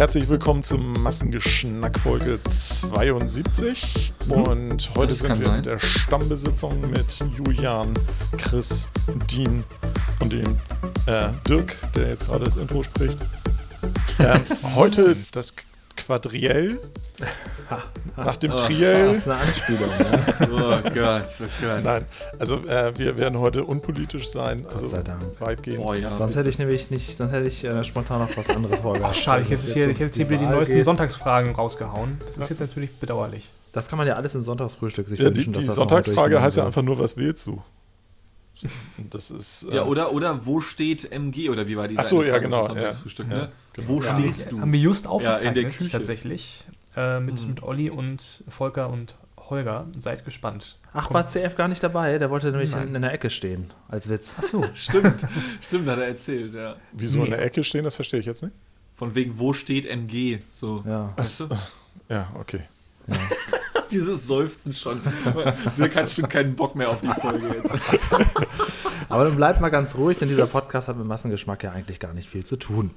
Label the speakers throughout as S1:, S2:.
S1: Herzlich willkommen zum Massengeschnack Folge 72. Und heute sind wir
S2: sein.
S1: mit der Stammbesitzung mit Julian, Chris, Dean und dem äh, Dirk, der jetzt gerade das Intro spricht. Ähm, heute das Quadriell. Nach dem
S3: Das
S1: Triell.
S3: ist eine Anspielung. Ja.
S2: Oh Gott, oh Gott.
S1: Nein, also äh, wir werden heute unpolitisch sein, also
S3: sei Dank.
S1: weitgehend.
S2: Boah, ja.
S3: Sonst hätte ich nämlich nicht, sonst hätte ich äh, spontan noch was anderes vorgehabt.
S4: Ach, schade, ich hätte jetzt hier, ich hätte jetzt hier wieder die neuesten
S3: geht.
S4: Sonntagsfragen rausgehauen. Das ist jetzt natürlich bedauerlich.
S3: Das kann man ja alles im Sonntagsfrühstück sich
S1: Ja, die
S3: wünschen.
S1: die
S3: dass das
S1: Sonntagsfrage heißt ja einfach nur, was wählst du? Das ist. äh,
S2: Ja, oder, oder wo steht MG oder wie war die
S1: Ach so, ja, genau, ja.
S2: ne?
S1: Ja,
S2: Wo
S4: Ja,
S2: stehst du?
S4: Haben wir just
S2: Ja,
S4: aufgezeichnet,
S2: in der Küche.
S4: tatsächlich. Äh, mit, mit Olli und Volker und Holger. Seid gespannt.
S3: Ach, war CF gar nicht dabei? Der wollte nämlich in, in der Ecke stehen, als Witz.
S4: Ach so.
S2: Stimmt, stimmt, hat er erzählt, ja.
S1: Wieso in
S4: Nee.
S1: der Ecke stehen, das verstehe ich jetzt nicht.
S2: Von wegen, wo steht MG? So.
S3: Ja.
S2: Weißt du?
S1: Ja, okay.
S2: Dieses Seufzen schon. Dirk hat schon keinen Bock mehr auf die Folge jetzt.
S3: Aber dann bleibt mal ganz ruhig, denn dieser Podcast hat mit Massengeschmack ja eigentlich gar nicht viel zu tun.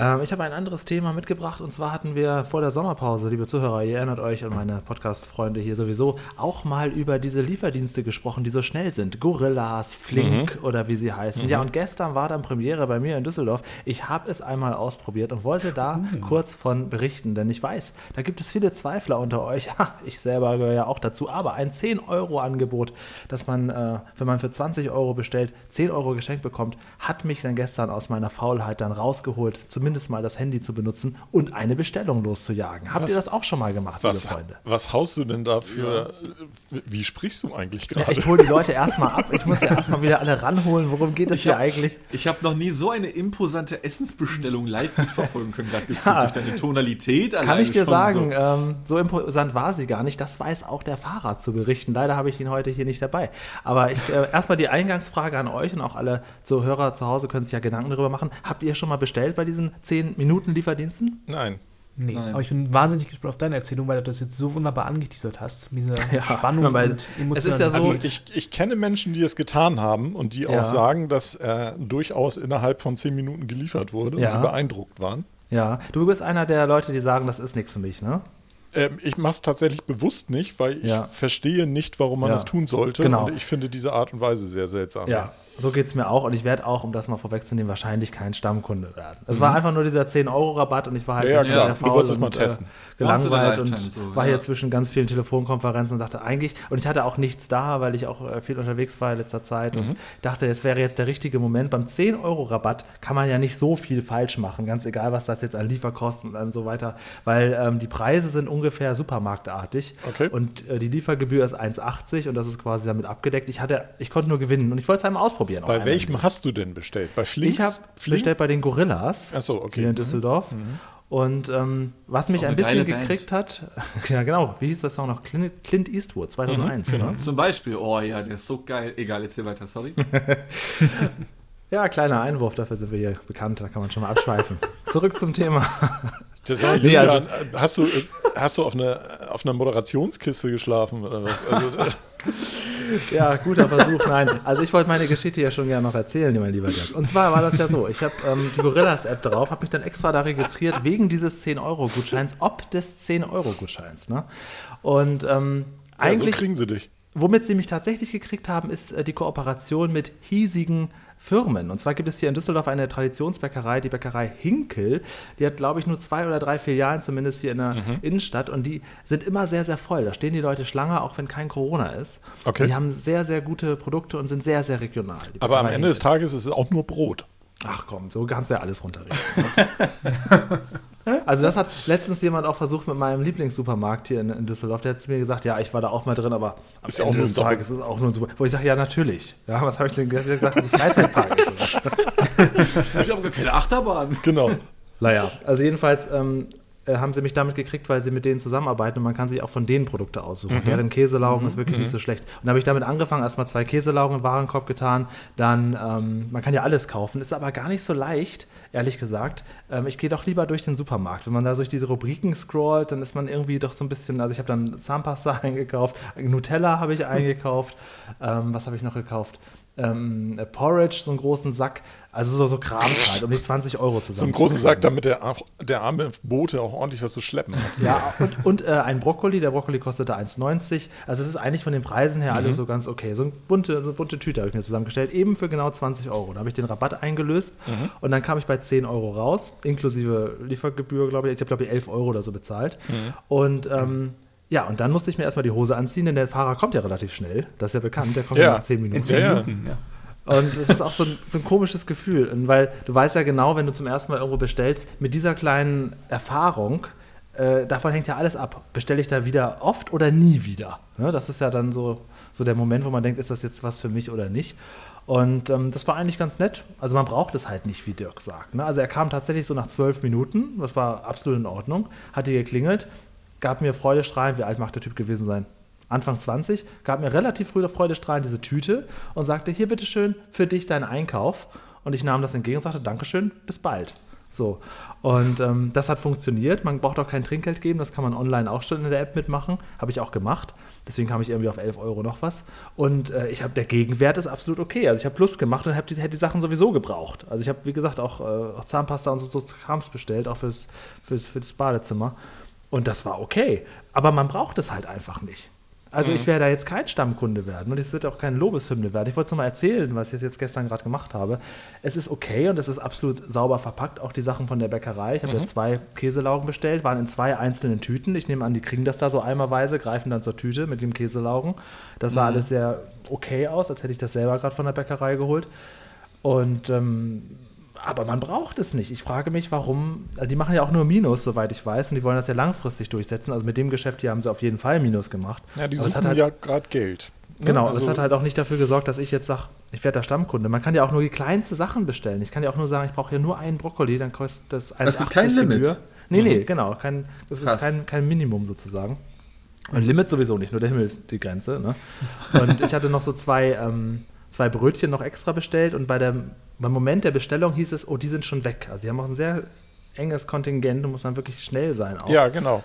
S3: Ähm, ich habe ein anderes Thema mitgebracht und zwar hatten wir vor der Sommerpause, liebe Zuhörer, ihr erinnert euch und meine Podcast-Freunde hier sowieso, auch mal über diese Lieferdienste gesprochen, die so schnell sind. Gorillas, Flink oder wie sie heißen. Ja, und gestern war dann Premiere bei mir in Düsseldorf. Ich habe es einmal ausprobiert und wollte da kurz von berichten, denn ich weiß, da gibt es viele Zweifler unter euch. Ha, ich selber gehöre ja auch dazu, aber ein 10-Euro-Angebot, das man, äh, wenn man für 20 Euro bestellt, 10 Euro geschenkt bekommt, hat mich dann gestern aus meiner Faulheit dann rausgeholt, zumindest mal das Handy zu benutzen und eine Bestellung loszujagen. Habt
S1: Was-
S3: ihr das auch schon mal gemacht,
S1: Was,
S3: liebe Freunde?
S1: was haust du denn da für. Wie sprichst du eigentlich
S3: Ja,
S1: gerade?
S3: ich hole die Leute erstmal ab. Ich muss ja erstmal wieder alle ranholen. Worum geht es hier
S2: hab-
S3: eigentlich?
S2: Ich habe noch nie so eine imposante Essensbestellung live mitverfolgen können, gerade
S3: Ja.
S2: durch deine Tonalität.
S3: Kann ich dir sagen,
S2: So.
S3: ähm, so imposant war sie gar nicht. Das weiß auch der Fahrer zu berichten. Leider habe ich ihn heute hier nicht dabei. Aber ich, äh, erstmal die Eingangsfrage an euch und auch alle Zuhörer zu Hause können sich ja Gedanken darüber machen. Habt ihr schon mal bestellt bei diesen 10 Minuten Lieferdiensten?
S1: Nein.
S4: Nee,
S2: Nein.
S4: aber ich bin wahnsinnig gespannt auf deine Erzählung, weil du das jetzt so wunderbar angeteasert hast. Mit dieser
S3: Ja,
S4: Spannung
S3: weil
S4: und
S3: es ist ja so-
S1: Also ich, ich kenne Menschen, die es getan haben und die
S3: Ja.
S1: auch sagen, dass äh, durchaus innerhalb von zehn Minuten geliefert wurde
S3: Ja.
S1: und sie beeindruckt waren.
S3: Ja. Du bist einer der Leute, die sagen, das ist nichts für mich, ne?
S1: Ähm, ich mache es tatsächlich bewusst nicht, weil ich
S3: Ja.
S1: verstehe nicht, warum man
S3: Ja.
S1: das tun sollte.
S3: Genau.
S1: Und ich finde diese Art und Weise sehr seltsam.
S3: Ja, so geht es mir auch und ich werde auch, um das mal vorwegzunehmen, wahrscheinlich kein Stammkunde werden. Es war einfach nur dieser 10-Euro-Rabatt und ich war halt
S1: Mhm. Ja, ja, klar.
S3: sehr
S1: Du
S3: faul
S1: wolltest es mal
S3: und,
S1: testen.
S3: Äh, gelangweilt und
S2: so,
S3: war
S2: ja.
S3: hier zwischen ganz vielen Telefonkonferenzen und dachte eigentlich, und ich hatte auch nichts da, weil ich auch äh, viel unterwegs war in letzter Zeit
S1: Mhm.
S3: und dachte, es wäre jetzt der richtige Moment. Beim 10-Euro-Rabatt kann man ja nicht so viel falsch machen, ganz egal, was das jetzt an Lieferkosten und so weiter, weil ähm, die Preise sind ungefähr supermarktartig
S1: Okay.
S3: und äh, die Liefergebühr ist 1,80 und das ist quasi damit abgedeckt. Ich hatte, ich konnte nur gewinnen und ich wollte es einmal ausprobieren. Auch
S1: Bei
S3: einmal.
S1: welchem hast du denn bestellt? Bei Flink?
S3: Ich habe bestellt bei den Gorillas
S1: Ach so, okay.
S3: hier in
S1: Mhm.
S3: Düsseldorf. Und ähm, was mich ein bisschen
S2: geile Band.
S3: gekriegt hat, ja genau, wie hieß das Song noch? Clint, Clint Eastwood, 2001.
S1: Mhm, genau.
S3: ne?
S2: Zum Beispiel, oh ja, der ist so geil. Egal, erzähl weiter, sorry.
S3: Ja, kleiner Einwurf, dafür sind wir hier bekannt, da kann man schon mal abschweifen. Zurück zum Thema. Nee, also-
S1: hast du, hast du auf, eine, auf einer Moderationskiste geschlafen oder was? Also
S3: Ja, guter Versuch, nein. Also ich wollte meine Geschichte ja schon gerne noch erzählen, mein lieber Dirk. Und zwar war das ja so, ich habe ähm, die Gorillas-App drauf, habe mich dann extra da registriert wegen dieses 10-Euro-Gutscheins, ob des 10-Euro-Gutscheins. Ne? Und ähm,
S1: ja, so
S3: eigentlich
S1: kriegen sie dich.
S3: Womit sie mich tatsächlich gekriegt haben, ist äh, die Kooperation mit hiesigen Firmen. Und zwar gibt es hier in Düsseldorf eine Traditionsbäckerei, die Bäckerei Hinkel. Die hat, glaube ich, nur zwei oder drei Filialen, zumindest hier in der
S1: Mhm.
S3: Innenstadt. Und die sind immer sehr, sehr voll. Da stehen die Leute Schlange, auch wenn kein Corona ist.
S1: Okay.
S3: Und die haben sehr, sehr gute Produkte und sind sehr, sehr regional.
S1: Aber am Ende des
S3: Hinkel.
S1: Tages ist es auch nur Brot.
S3: Ach komm, so kannst du ja alles runterreden. also das hat letztens jemand auch versucht mit meinem Lieblingssupermarkt hier in, in Düsseldorf. Der hat zu mir gesagt, ja, ich war da auch mal drin, aber am
S1: Ist ja
S3: Ende
S1: auch nur
S3: des Tages ist es auch nur ein Super. Wo ich sage, ja, natürlich. Ja, was habe ich denn gesagt? Ein Freizeitpark ist. sogar.
S2: Ich habe gar keine Achterbahn.
S1: Genau.
S3: Naja, also jedenfalls ähm, äh, haben sie mich damit gekriegt, weil sie mit denen zusammenarbeiten und man kann sich auch von denen Produkte aussuchen. Deren Käselaugen ist wirklich nicht so schlecht. Und da habe ich damit angefangen, erstmal zwei Käselaugen im Warenkorb getan. Dann, ähm, man kann ja alles kaufen, ist aber gar nicht so leicht, ehrlich gesagt. Ähm, ich gehe doch lieber durch den Supermarkt. Wenn man da durch diese Rubriken scrollt, dann ist man irgendwie doch so ein bisschen, also ich habe dann Zahnpasta eingekauft, Nutella habe ich eingekauft. Ähm, was habe ich noch gekauft? ähm, Porridge, so einen großen Sack. Also so, so Krams halt, um die 20 Euro zusammen.
S1: So einen großen Sack, damit der, der arme Bote auch ordentlich was zu schleppen hat.
S3: Ja, und, und äh, ein Brokkoli. Der Brokkoli kostete 1,90. Also es ist eigentlich von den Preisen her alles so ganz okay. So eine bunte, so eine bunte Tüte habe ich mir zusammengestellt, eben für genau 20 Euro. Da habe ich den Rabatt eingelöst und dann kam ich bei 10 Euro raus, inklusive Liefergebühr, glaube ich. Ich habe, glaube ich, 11 Euro oder so bezahlt. Und ähm, ja, und dann musste ich mir erstmal die Hose anziehen, denn der Fahrer kommt ja relativ schnell. Das ist ja bekannt, der kommt ja,
S1: Ja,
S3: nach 10 Minuten.
S4: In 10
S1: Ja, ja.
S4: Minuten, ja.
S3: Und es ist auch so ein, so ein komisches Gefühl, Und weil du weißt ja genau, wenn du zum ersten Mal irgendwo bestellst, mit dieser kleinen Erfahrung, äh, davon hängt ja alles ab. Bestelle ich da wieder oft oder nie wieder? Ne? Das ist ja dann so, so der Moment, wo man denkt, ist das jetzt was für mich oder nicht? Und ähm, das war eigentlich ganz nett. Also man braucht es halt nicht, wie Dirk sagt. Ne? Also er kam tatsächlich so nach zwölf Minuten, das war absolut in Ordnung, hat hier geklingelt, gab mir freudestrahlend, wie alt mag der Typ gewesen sein? Anfang 20, gab mir relativ früh freudestrahlend diese Tüte und sagte, hier bitteschön, für dich dein Einkauf. Und ich nahm das entgegen und sagte, Dankeschön, bis bald. So. Und ähm, das hat funktioniert. Man braucht auch kein Trinkgeld geben, das kann man online auch schon in der App mitmachen. Habe ich auch gemacht. Deswegen kam ich irgendwie auf 11 Euro noch was. Und äh, ich habe der Gegenwert ist absolut okay. Also ich habe Plus gemacht und habe die, hätte die Sachen sowieso gebraucht. Also ich habe, wie gesagt, auch, äh, auch Zahnpasta und so, so Krams bestellt, auch fürs, fürs, fürs Badezimmer. Und das war okay. Aber man braucht es halt einfach nicht. Also ich werde da jetzt kein Stammkunde werden und es wird auch keine Lobeshymne werden. Ich wollte es nur mal erzählen, was ich jetzt gestern gerade gemacht habe. Es ist okay und es ist absolut sauber verpackt, auch die Sachen von der Bäckerei. Ich habe ja zwei Käselaugen bestellt, waren in zwei einzelnen Tüten. Ich nehme an, die kriegen das da so eimerweise, greifen dann zur Tüte mit dem Käselaugen. Das sah alles sehr okay aus, als hätte ich das selber gerade von der Bäckerei geholt. Und ähm, aber man braucht es nicht. Ich frage mich, warum. Also die machen ja auch nur Minus, soweit ich weiß, und die wollen das ja langfristig durchsetzen. Also mit dem Geschäft hier haben sie auf jeden Fall Minus gemacht.
S1: Ja, die
S3: Aber
S1: suchen
S3: hat halt,
S1: ja gerade Geld. Ne?
S3: Genau, aber
S1: Also-
S3: es hat halt auch nicht dafür gesorgt, dass ich jetzt sage, ich werde da Stammkunde. Man kann ja auch nur die kleinste Sachen bestellen. Ich kann ja auch nur sagen, ich brauche hier nur einen Brokkoli, dann kostet das 1,80
S2: Es gibt kein Limit.
S3: Gebühr. Nee, nee, genau. Kein, das
S2: Krass.
S3: ist kein, kein Minimum sozusagen. Und Limit sowieso nicht, nur der Himmel ist die Grenze. Ne? Und ich hatte noch so zwei, ähm, zwei Brötchen noch extra bestellt und bei der, beim Moment der Bestellung hieß es, oh, die sind schon weg. Also sie haben auch ein sehr enges Kontingent und muss dann wirklich schnell sein auch.
S1: Ja, genau.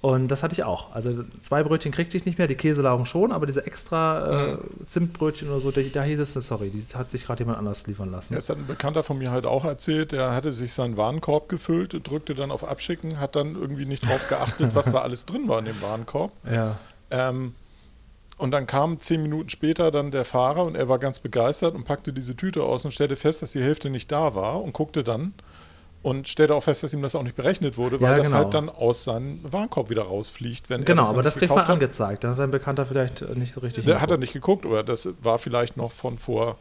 S3: Und das hatte ich auch. Also zwei Brötchen kriegte ich nicht mehr, die Käselaugen schon, aber diese extra äh, Zimtbrötchen oder so, da, da hieß es, sorry, die hat sich gerade jemand anders liefern lassen.
S1: Ja, Das hat ein Bekannter von mir halt auch erzählt, der hatte sich seinen Warenkorb gefüllt, drückte dann auf Abschicken, hat dann irgendwie nicht drauf geachtet, was da alles drin war in dem Warenkorb.
S3: Ja.
S1: Ähm, und dann kam zehn Minuten später dann der Fahrer und er war ganz begeistert und packte diese Tüte aus und stellte fest, dass die Hälfte nicht da war und guckte dann und stellte auch fest, dass ihm das auch nicht berechnet wurde, weil
S3: Ja,
S1: das
S3: genau.
S1: halt dann aus seinem Warenkorb wieder rausfliegt. Wenn er
S3: Genau,
S1: das
S3: aber das kriegt man
S1: hat.
S3: angezeigt. Da hat ein Bekannter vielleicht äh, nicht so richtig
S1: Der hat er nicht geguckt oder das war vielleicht noch von vor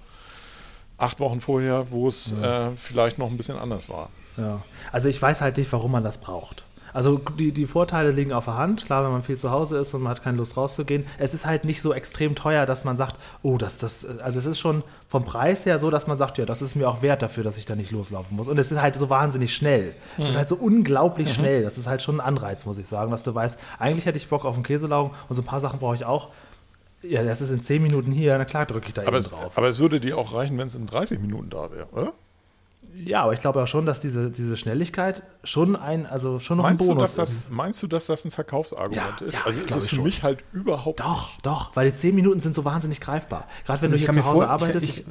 S1: acht Wochen vorher, wo es äh, vielleicht noch ein bisschen anders war.
S3: Ja. Also ich weiß halt nicht, warum man das braucht. Also die, die Vorteile liegen auf der Hand. Klar, wenn man viel zu Hause ist und man hat keine Lust rauszugehen. Es ist halt nicht so extrem teuer, dass man sagt, oh, das, das, also es ist schon vom Preis her so, dass man sagt, ja, das ist mir auch wert dafür, dass ich da nicht loslaufen muss. Und es ist halt so wahnsinnig schnell. Es ist halt so unglaublich schnell. Das ist halt schon ein Anreiz, muss ich sagen, dass du weißt, eigentlich hätte ich Bock auf einen Käselaugen und so ein paar Sachen brauche ich auch. Ja, das ist in 10 Minuten hier, na klar drücke ich da
S1: Aber
S3: eben
S1: es,
S3: drauf.
S1: aber es würde dir auch reichen, wenn es in 30 Minuten da wäre, oder?
S3: Ja, aber ich glaube auch schon, dass diese, diese Schnelligkeit schon ein, also schon noch
S1: Meinst
S3: ein
S1: du,
S3: Bonus
S1: dass
S3: ist.
S1: das, meinst du, dass das ein Verkaufsargument
S3: Ja,
S1: ist?
S3: ja,
S1: also ist es für
S3: schon.
S1: mich halt überhaupt
S3: Doch, doch, weil die 10 Minuten sind so wahnsinnig greifbar. Gerade wenn
S4: Also
S3: du hier zu Hause arbeitest.
S4: Ich, ich,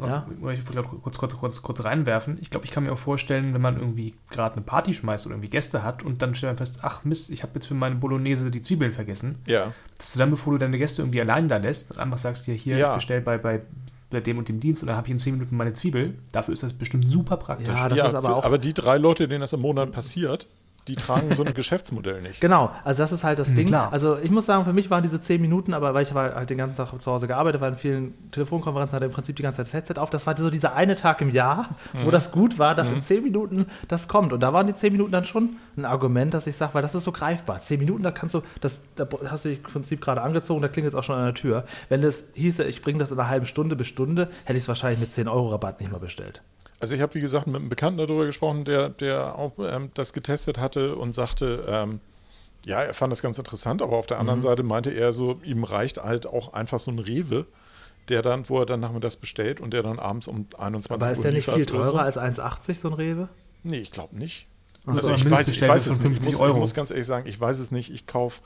S3: Ja.
S4: ja. ich wollte kurz, kurz, kurz, kurz reinwerfen. Ich glaube, ich kann mir auch vorstellen, wenn man irgendwie gerade eine Party schmeißt oder irgendwie Gäste hat und dann stellt man fest, ach Mist, ich habe jetzt für meine Bolognese die Zwiebeln vergessen.
S1: Ja.
S4: Dass du dann, bevor du deine Gäste irgendwie allein da lässt, einfach sagst, hier, hier,
S1: Ja.
S4: ich bestell bei, bei, bei dem und dem Dienst und dann habe ich in 10 Minuten meine Zwiebel. Dafür ist das bestimmt super praktisch.
S3: Ja, das
S1: ja,
S3: ist aber
S1: für-
S3: auch.
S1: aber die drei Leute, denen das im Monat passiert, die tragen so ein Geschäftsmodell nicht.
S3: Genau, also das ist halt das
S4: Mhm,
S3: Ding.
S4: klar.
S3: Also ich muss sagen, für mich waren diese 10 Minuten, aber weil ich war halt den ganzen Tag zu Hause gearbeitet, war in vielen Telefonkonferenzen, hatte im Prinzip die ganze Zeit das Headset auf. Das war so dieser eine Tag im Jahr,
S1: Mhm.
S3: wo das gut war, dass in 10 Minuten das kommt. Und da waren die 10 Minuten dann schon ein Argument, dass ich sage, weil das ist so greifbar. 10 Minuten, da kannst du, das, da hast du dich im Prinzip gerade angezogen, da klingelt es auch schon an der Tür. Wenn es hieße, ich bringe das in einer halben Stunde bis Stunde, hätte ich es wahrscheinlich mit 10 Euro Rabatt nicht mal bestellt.
S1: Also ich habe, wie gesagt, mit einem Bekannten darüber gesprochen, der, der auch ähm, das getestet hatte und sagte, ähm, ja, er fand das ganz interessant, aber auf der
S3: Mhm.
S1: anderen Seite meinte er so, ihm reicht halt auch einfach so ein Rewe, der dann, wo er dann nachmittags bestellt und der dann abends um 21
S3: Aber ist
S1: Uhr
S3: der nicht viel teurer
S1: so.
S3: als 1,80 so ein Rewe?
S1: Nee, ich glaube nicht.
S4: Ach so,
S1: Also ich, weiß, ich weiß es nicht. Ich
S4: 50
S1: muss, ich muss ganz ehrlich sagen, ich weiß es nicht. Ich kaufe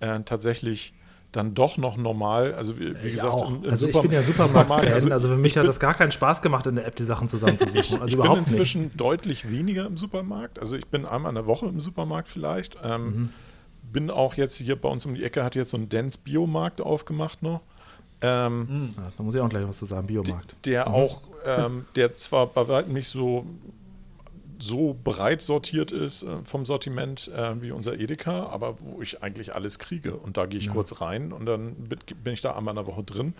S1: äh, tatsächlich dann doch noch normal. Also wie, wie
S3: Ich
S1: gesagt,
S3: auch.
S1: im, im
S3: also ich
S1: Super-
S3: bin ja Supermarkt-Fan, also,
S1: also
S3: für mich
S1: ich
S3: hat
S1: bin-
S3: das gar keinen Spaß gemacht, in der App die Sachen zusammenzusuchen. Also
S1: ich bin
S3: überhaupt nicht.
S1: inzwischen deutlich weniger im Supermarkt. Also ich bin einmal in der Woche im Supermarkt vielleicht. Ähm,
S3: Mhm.
S1: Bin auch jetzt hier bei uns um die Ecke, hat jetzt so ein Dance Biomarkt aufgemacht noch. Ähm,
S3: Ja, da muss ich auch gleich was zu sagen, Biomarkt.
S1: der auch, ähm, der zwar bei weitem nicht so, so breit sortiert ist äh, vom Sortiment äh, wie unser Edeka, aber wo ich eigentlich alles kriege. Und da gehe ich kurz rein und dann bin bin ich da einmal in der Woche drin.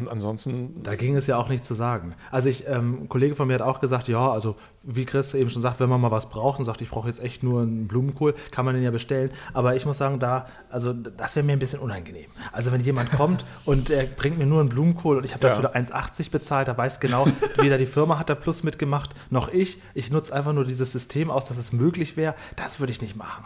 S1: Und ansonsten,
S3: Da ging es ja auch nicht zu sagen. Also ich, ähm, ein Kollege von mir hat auch gesagt, ja, also wie Chris eben schon sagt, wenn man mal was braucht und sagt, ich brauche jetzt echt nur einen Blumenkohl, kann man den ja bestellen. Aber ich muss sagen, da, also das wäre mir ein bisschen unangenehm. Also wenn jemand kommt und er bringt mir nur einen Blumenkohl und ich habe
S1: Ja.
S3: dafür 1,80 bezahlt, da weiß genau, weder die Firma hat da Plus mitgemacht, noch ich. Ich nutze einfach nur dieses System aus, dass es möglich wäre. Das würde ich nicht machen.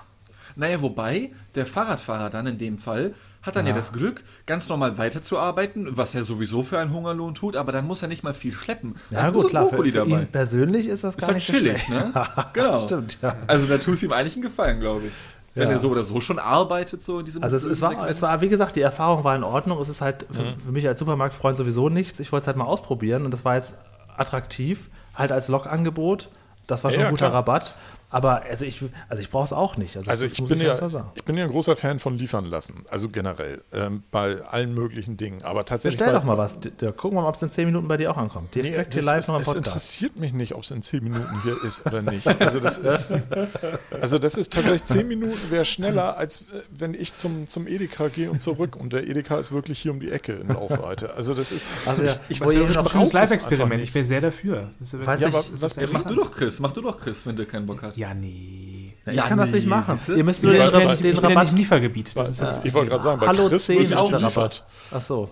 S2: Naja, wobei der Fahrradfahrer dann in dem Fall hat dann ja, das Glück, ganz normal weiterzuarbeiten, was er sowieso für einen Hungerlohn tut, aber dann muss er nicht mal viel schleppen.
S3: Ja
S2: hat
S3: gut,
S2: so
S3: klar, für,
S2: Brokkoli
S3: für
S2: dabei.
S3: ihn persönlich ist das
S2: Ist
S3: gar
S2: halt
S3: nicht so
S2: chillig,
S3: schlecht.
S2: ne? Genau.
S3: Stimmt, ja.
S2: Also da tut es ihm eigentlich einen Gefallen, glaube ich. Wenn
S3: Ja.
S2: er so oder so schon arbeitet, so in diesem
S3: Also es, es, war, es war, wie gesagt, die Erfahrung war in Ordnung. Es ist halt für,
S1: Mhm.
S3: für mich als Supermarktfreund sowieso nichts. Ich wollte es halt mal ausprobieren und das war jetzt attraktiv, halt als Lokangebot. Das war schon
S1: Ja,
S3: ein guter
S1: klar.
S3: Rabatt. Aber also ich, also ich brauche es auch nicht. Also,
S1: also ich
S3: muss
S1: bin,
S3: ganz
S1: ja, ich bin ja ein großer Fan von liefern lassen, also generell, ähm, bei allen möglichen Dingen. Aber tatsächlich.
S3: Bestell doch mal was. Dirk. Gucken wir mal, ob es in 10 Minuten bei dir auch ankommt. Direkt hier
S1: das
S3: live
S1: ist,
S3: noch
S1: es
S3: Podcast.
S1: interessiert mich nicht, ob es in 10 Minuten hier ist oder nicht. Also das ist, also das ist tatsächlich 10 Minuten wäre schneller, als äh, wenn ich zum, zum Edeka gehe und zurück. Und der Edeka ist wirklich hier um die Ecke in Laufweite. Also das ist.
S3: Also ja,
S1: ich, ich,
S3: wo ihr
S1: ich
S3: noch
S4: Ein schönes
S1: es
S4: Live-Experiment. Ich wäre sehr dafür.
S1: Ja,
S3: ich-
S1: was
S4: ja
S2: Mach du doch, Chris. Mach du doch, Chris, wenn Dirk keinen Bock hat.
S4: Ja, nee.
S3: Ja, ich
S2: Ja,
S3: kann das nicht
S2: nee,
S3: machen.
S2: siehste?
S3: Ihr müsst nur
S4: Ich
S3: den,
S4: bin,
S3: den,
S4: ich
S3: den
S4: ja
S3: Rabatt
S4: nicht im Liefergebiet. Das ist ja,
S1: ich wollte gerade sagen, bei
S3: Hallo
S1: Chris
S3: 10
S1: wird
S3: ist
S1: auch
S3: der. Rabatt. Ach so.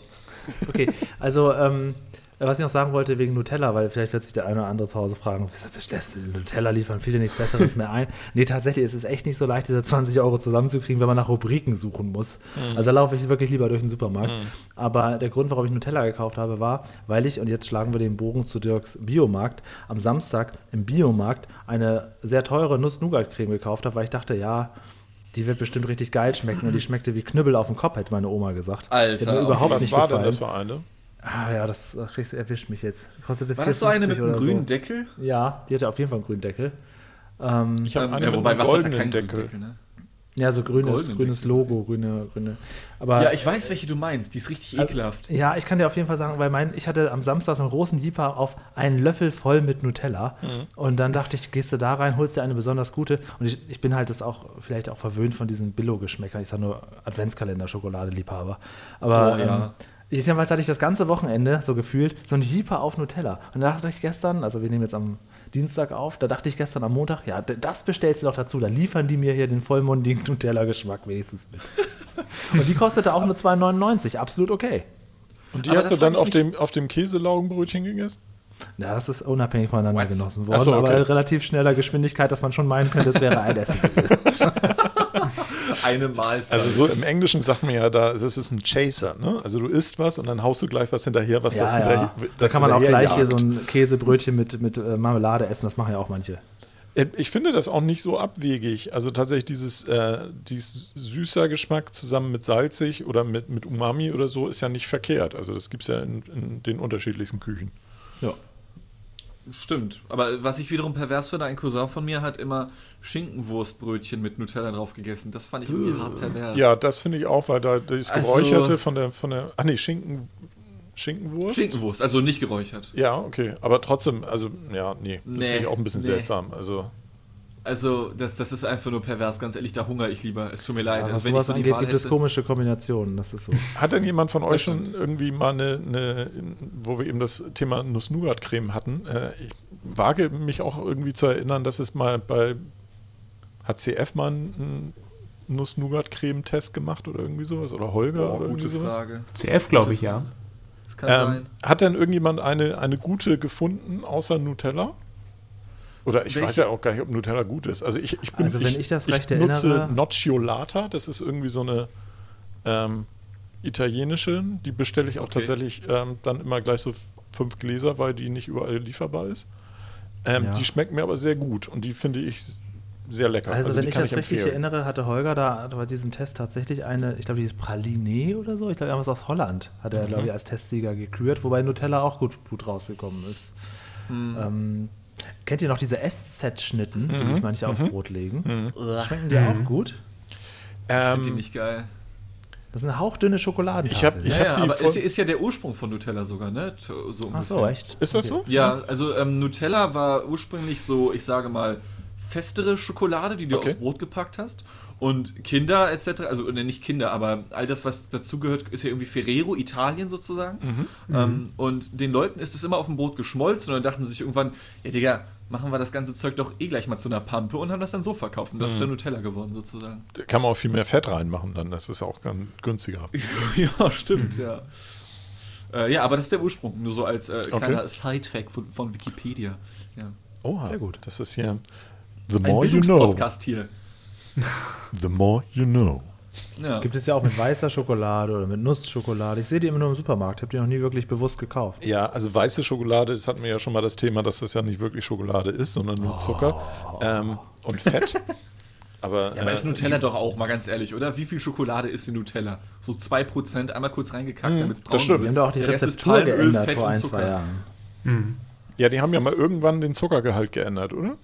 S3: Okay, also ähm, was ich noch sagen wollte wegen Nutella, weil vielleicht wird sich der eine oder andere zu Hause fragen, wieso lässt du Nutella liefern, fiel dir nichts Besseres mehr ein? Nee, tatsächlich ist es echt nicht so leicht, diese 20 Euro zusammenzukriegen, wenn man nach Rubriken suchen muss. Also da laufe ich wirklich lieber durch den Supermarkt. Aber der Grund, warum ich Nutella gekauft habe, war, weil ich, und jetzt schlagen wir den Bogen zu Dirks Biomarkt, am Samstag im Biomarkt eine sehr teure Nuss-Nougat-Creme gekauft habe, weil ich dachte, ja, die wird bestimmt richtig geil schmecken und die schmeckte wie Knüppel auf dem Kopf, hätte meine Oma gesagt.
S2: Alter,
S3: mir überhaupt
S1: Was
S3: nicht
S1: war
S3: gefallen.
S1: denn das für eine?
S3: Ah ja, das kriegst du erwischt mich jetzt. Kostete
S2: War das so eine mit
S3: 4,50
S2: einem grünen
S3: so.
S2: Deckel?
S3: Ja, die hatte auf jeden Fall einen grünen Deckel. Ähm,
S1: Ich habe
S2: Ähm,
S1: eine
S2: ja,
S1: mit
S2: wobei
S1: einem
S2: Wasser hat ja
S1: goldenen Deckel.
S2: Deckel, ne?
S3: ja, so grünes, grünes
S2: Deckel.
S3: Logo, grüne, grüne. Aber
S2: Ja, ich weiß, welche du meinst. Die ist richtig ekelhaft.
S3: Ja, ich kann dir auf jeden Fall sagen, weil mein, ich hatte am Samstag so einen großen Jeeper auf einen Löffel voll mit Nutella. Und dann dachte ich, gehst du da rein, holst dir eine besonders gute. Und ich, ich bin halt das auch, vielleicht auch verwöhnt von diesen Billo-Geschmäckern. Ich sage nur Adventskalender-Schokoladeliebhaber. Aber
S2: Oh, ja.
S3: ähm, jedenfalls hatte ich das ganze Wochenende so gefühlt, so ein Jeeper auf Nutella. Und da dachte ich gestern, also wir nehmen jetzt am Dienstag auf, da dachte ich gestern am Montag, ja, das bestellst du doch dazu. Da liefern die mir hier den vollmundigen Nutella-Geschmack wenigstens mit. Und die kostete auch nur 2,99. Absolut okay.
S1: Und die
S2: Aber
S1: hast du dann auf dem, auf dem Käselaugenbrötchen gegessen?
S3: Ja, das ist unabhängig voneinander
S2: What?
S3: genossen worden,
S1: so,
S3: aber
S1: okay.
S3: in relativ schneller Geschwindigkeit, dass man schon meinen könnte, es wäre ein Essen gewesen.
S2: Eine Mahlzeit.
S1: Also so im Englischen sagt man ja da, das ist ein Chaser, ne? Also du isst was und dann haust du gleich was hinterher, was das
S3: ja,
S1: hinterher
S3: ja. Da
S1: das
S3: kann man auch gleich hier
S1: hinterherjagt.
S3: so ein Käsebrötchen mit, mit äh, Marmelade essen, das machen ja auch manche.
S1: Äh, Ich finde das auch nicht so abwegig. Also tatsächlich dieses, äh, dieses süßer Geschmack zusammen mit salzig oder mit, mit Umami oder so ist ja nicht verkehrt. Also das gibt es ja in, in den unterschiedlichsten Küchen.
S3: Ja.
S2: Stimmt. Aber was ich wiederum pervers finde, ein Cousin von mir hat immer Schinkenwurstbrötchen mit Nutella drauf gegessen. Das fand ich irgendwie hart pervers.
S1: Ja, das finde ich auch, weil da das
S2: Also-
S1: Geräucherte von der, von der, ach nee, Schinken, Schinkenwurst?
S2: Schinkenwurst, also nicht geräuchert.
S1: Ja, okay. Aber trotzdem, also, ja, nee, das
S2: Nee,
S1: finde ich auch ein bisschen
S2: nee.
S1: seltsam. Also,
S2: Also, das, das ist einfach nur pervers. Ganz ehrlich, da hungere ich lieber. Es tut mir leid.
S3: Ja, was
S2: also, wenn ich
S3: sowas
S2: so die
S3: angeht,
S2: Wahl
S3: gibt es komische Kombinationen, das ist so.
S1: Hat denn jemand von euch schon irgendwie mal eine, eine, wo wir eben das Thema Nuss-Nougat-Creme hatten? Äh, ich wage mich auch irgendwie zu erinnern, dass es mal bei HCF mal einen Nuss-Nougat-Creme-Test gemacht oder irgendwie sowas? Oder Holger
S2: Boah,
S1: oder
S2: gute
S1: irgendwie sowas?
S2: Frage.
S4: CF, glaube ich, ja.
S2: Das kann
S1: Ähm,
S2: sein.
S1: hat denn irgendjemand eine, eine gute gefunden, außer Nutella? Oder ich
S2: Welche?
S1: weiß ja auch gar nicht, ob Nutella gut ist. Also ich, ich bin
S3: Also wenn ich das recht
S1: ich nutze
S3: erinnere-
S1: Nocciolata, das ist irgendwie so eine ähm, italienische, die bestelle ich auch
S2: Okay.
S1: tatsächlich ähm, dann immer gleich so fünf Gläser, weil die nicht überall lieferbar ist. Ähm,
S3: Ja.
S1: Die schmeckt mir aber sehr gut und die finde ich sehr lecker.
S3: Also, wenn
S1: die
S3: ich das richtig
S1: empfehlen.
S3: erinnere, hatte Holger da bei diesem Test tatsächlich eine, ich glaube, die ist Praline oder so. Ich glaube, irgendwas aus Holland hat er, glaube ich, als Testsieger gekürt, wobei Nutella auch gut, gut rausgekommen ist. Ähm, kennt ihr noch diese SZ-Schnitten, die sich manche aufs Brot legen? Schmecken die auch gut?
S2: Finde die
S1: Ähm,
S2: nicht geil.
S3: Das sind hauchdünne Schokoladentafeln.
S1: Ich hab- ich
S2: Ja, ja,
S1: die
S2: aber ist, ist ja der Ursprung von Nutella sogar, ne? So
S3: Ach so, echt?
S1: ist das so?
S2: Ja, also ähm, Nutella war ursprünglich so, ich sage mal, festere Schokolade, die du
S1: Okay.
S2: aufs Brot gepackt hast. Und Kinder etc., also ne, nicht Kinder, aber all das, was dazugehört, ist ja irgendwie Ferrero, Italien sozusagen. Ähm, und den Leuten ist es immer auf dem Brot geschmolzen und dann dachten sie sich irgendwann, ja Digga, machen wir das ganze Zeug doch eh gleich mal zu einer Pampe und haben das dann so verkauft. Und das ist dann Nutella geworden sozusagen.
S1: Da kann man auch viel mehr Fett reinmachen dann. Das ist auch ganz günstiger.
S2: ja, stimmt, ja. Äh, ja, aber das ist der Ursprung, nur so als äh, kleiner
S1: Okay.
S2: Side-Fact von, von Wikipedia. Ja.
S1: Oha,
S3: Sehr gut.
S1: Das ist hier The
S2: Ein
S1: more you know.
S2: Bildungspodcast hier.
S1: The more you know.
S2: Ja.
S3: Gibt es ja auch mit weißer Schokolade oder mit Nussschokolade. Ich sehe die immer nur im Supermarkt. Habe die noch nie wirklich bewusst gekauft.
S1: Ja, also weiße Schokolade, das hatten wir ja schon mal das Thema, dass das ja nicht wirklich Schokolade ist, sondern nur Zucker ähm, und Fett. Aber,
S2: Ja, aber ist
S1: äh,
S2: Nutella doch auch, mal ganz ehrlich, oder? Wie viel Schokolade ist in Nutella? So 2%, einmal kurz reingekackt, damit es braun
S1: das stimmt.
S3: Die
S2: wird.
S3: haben doch auch die
S2: Der Rest ist
S3: Rezeptur geändert
S2: Fett
S3: vor
S2: und
S3: ein,
S2: Zucker.
S3: zwei Jahren.
S1: Ja, die haben ja mal irgendwann den Zuckergehalt geändert, oder?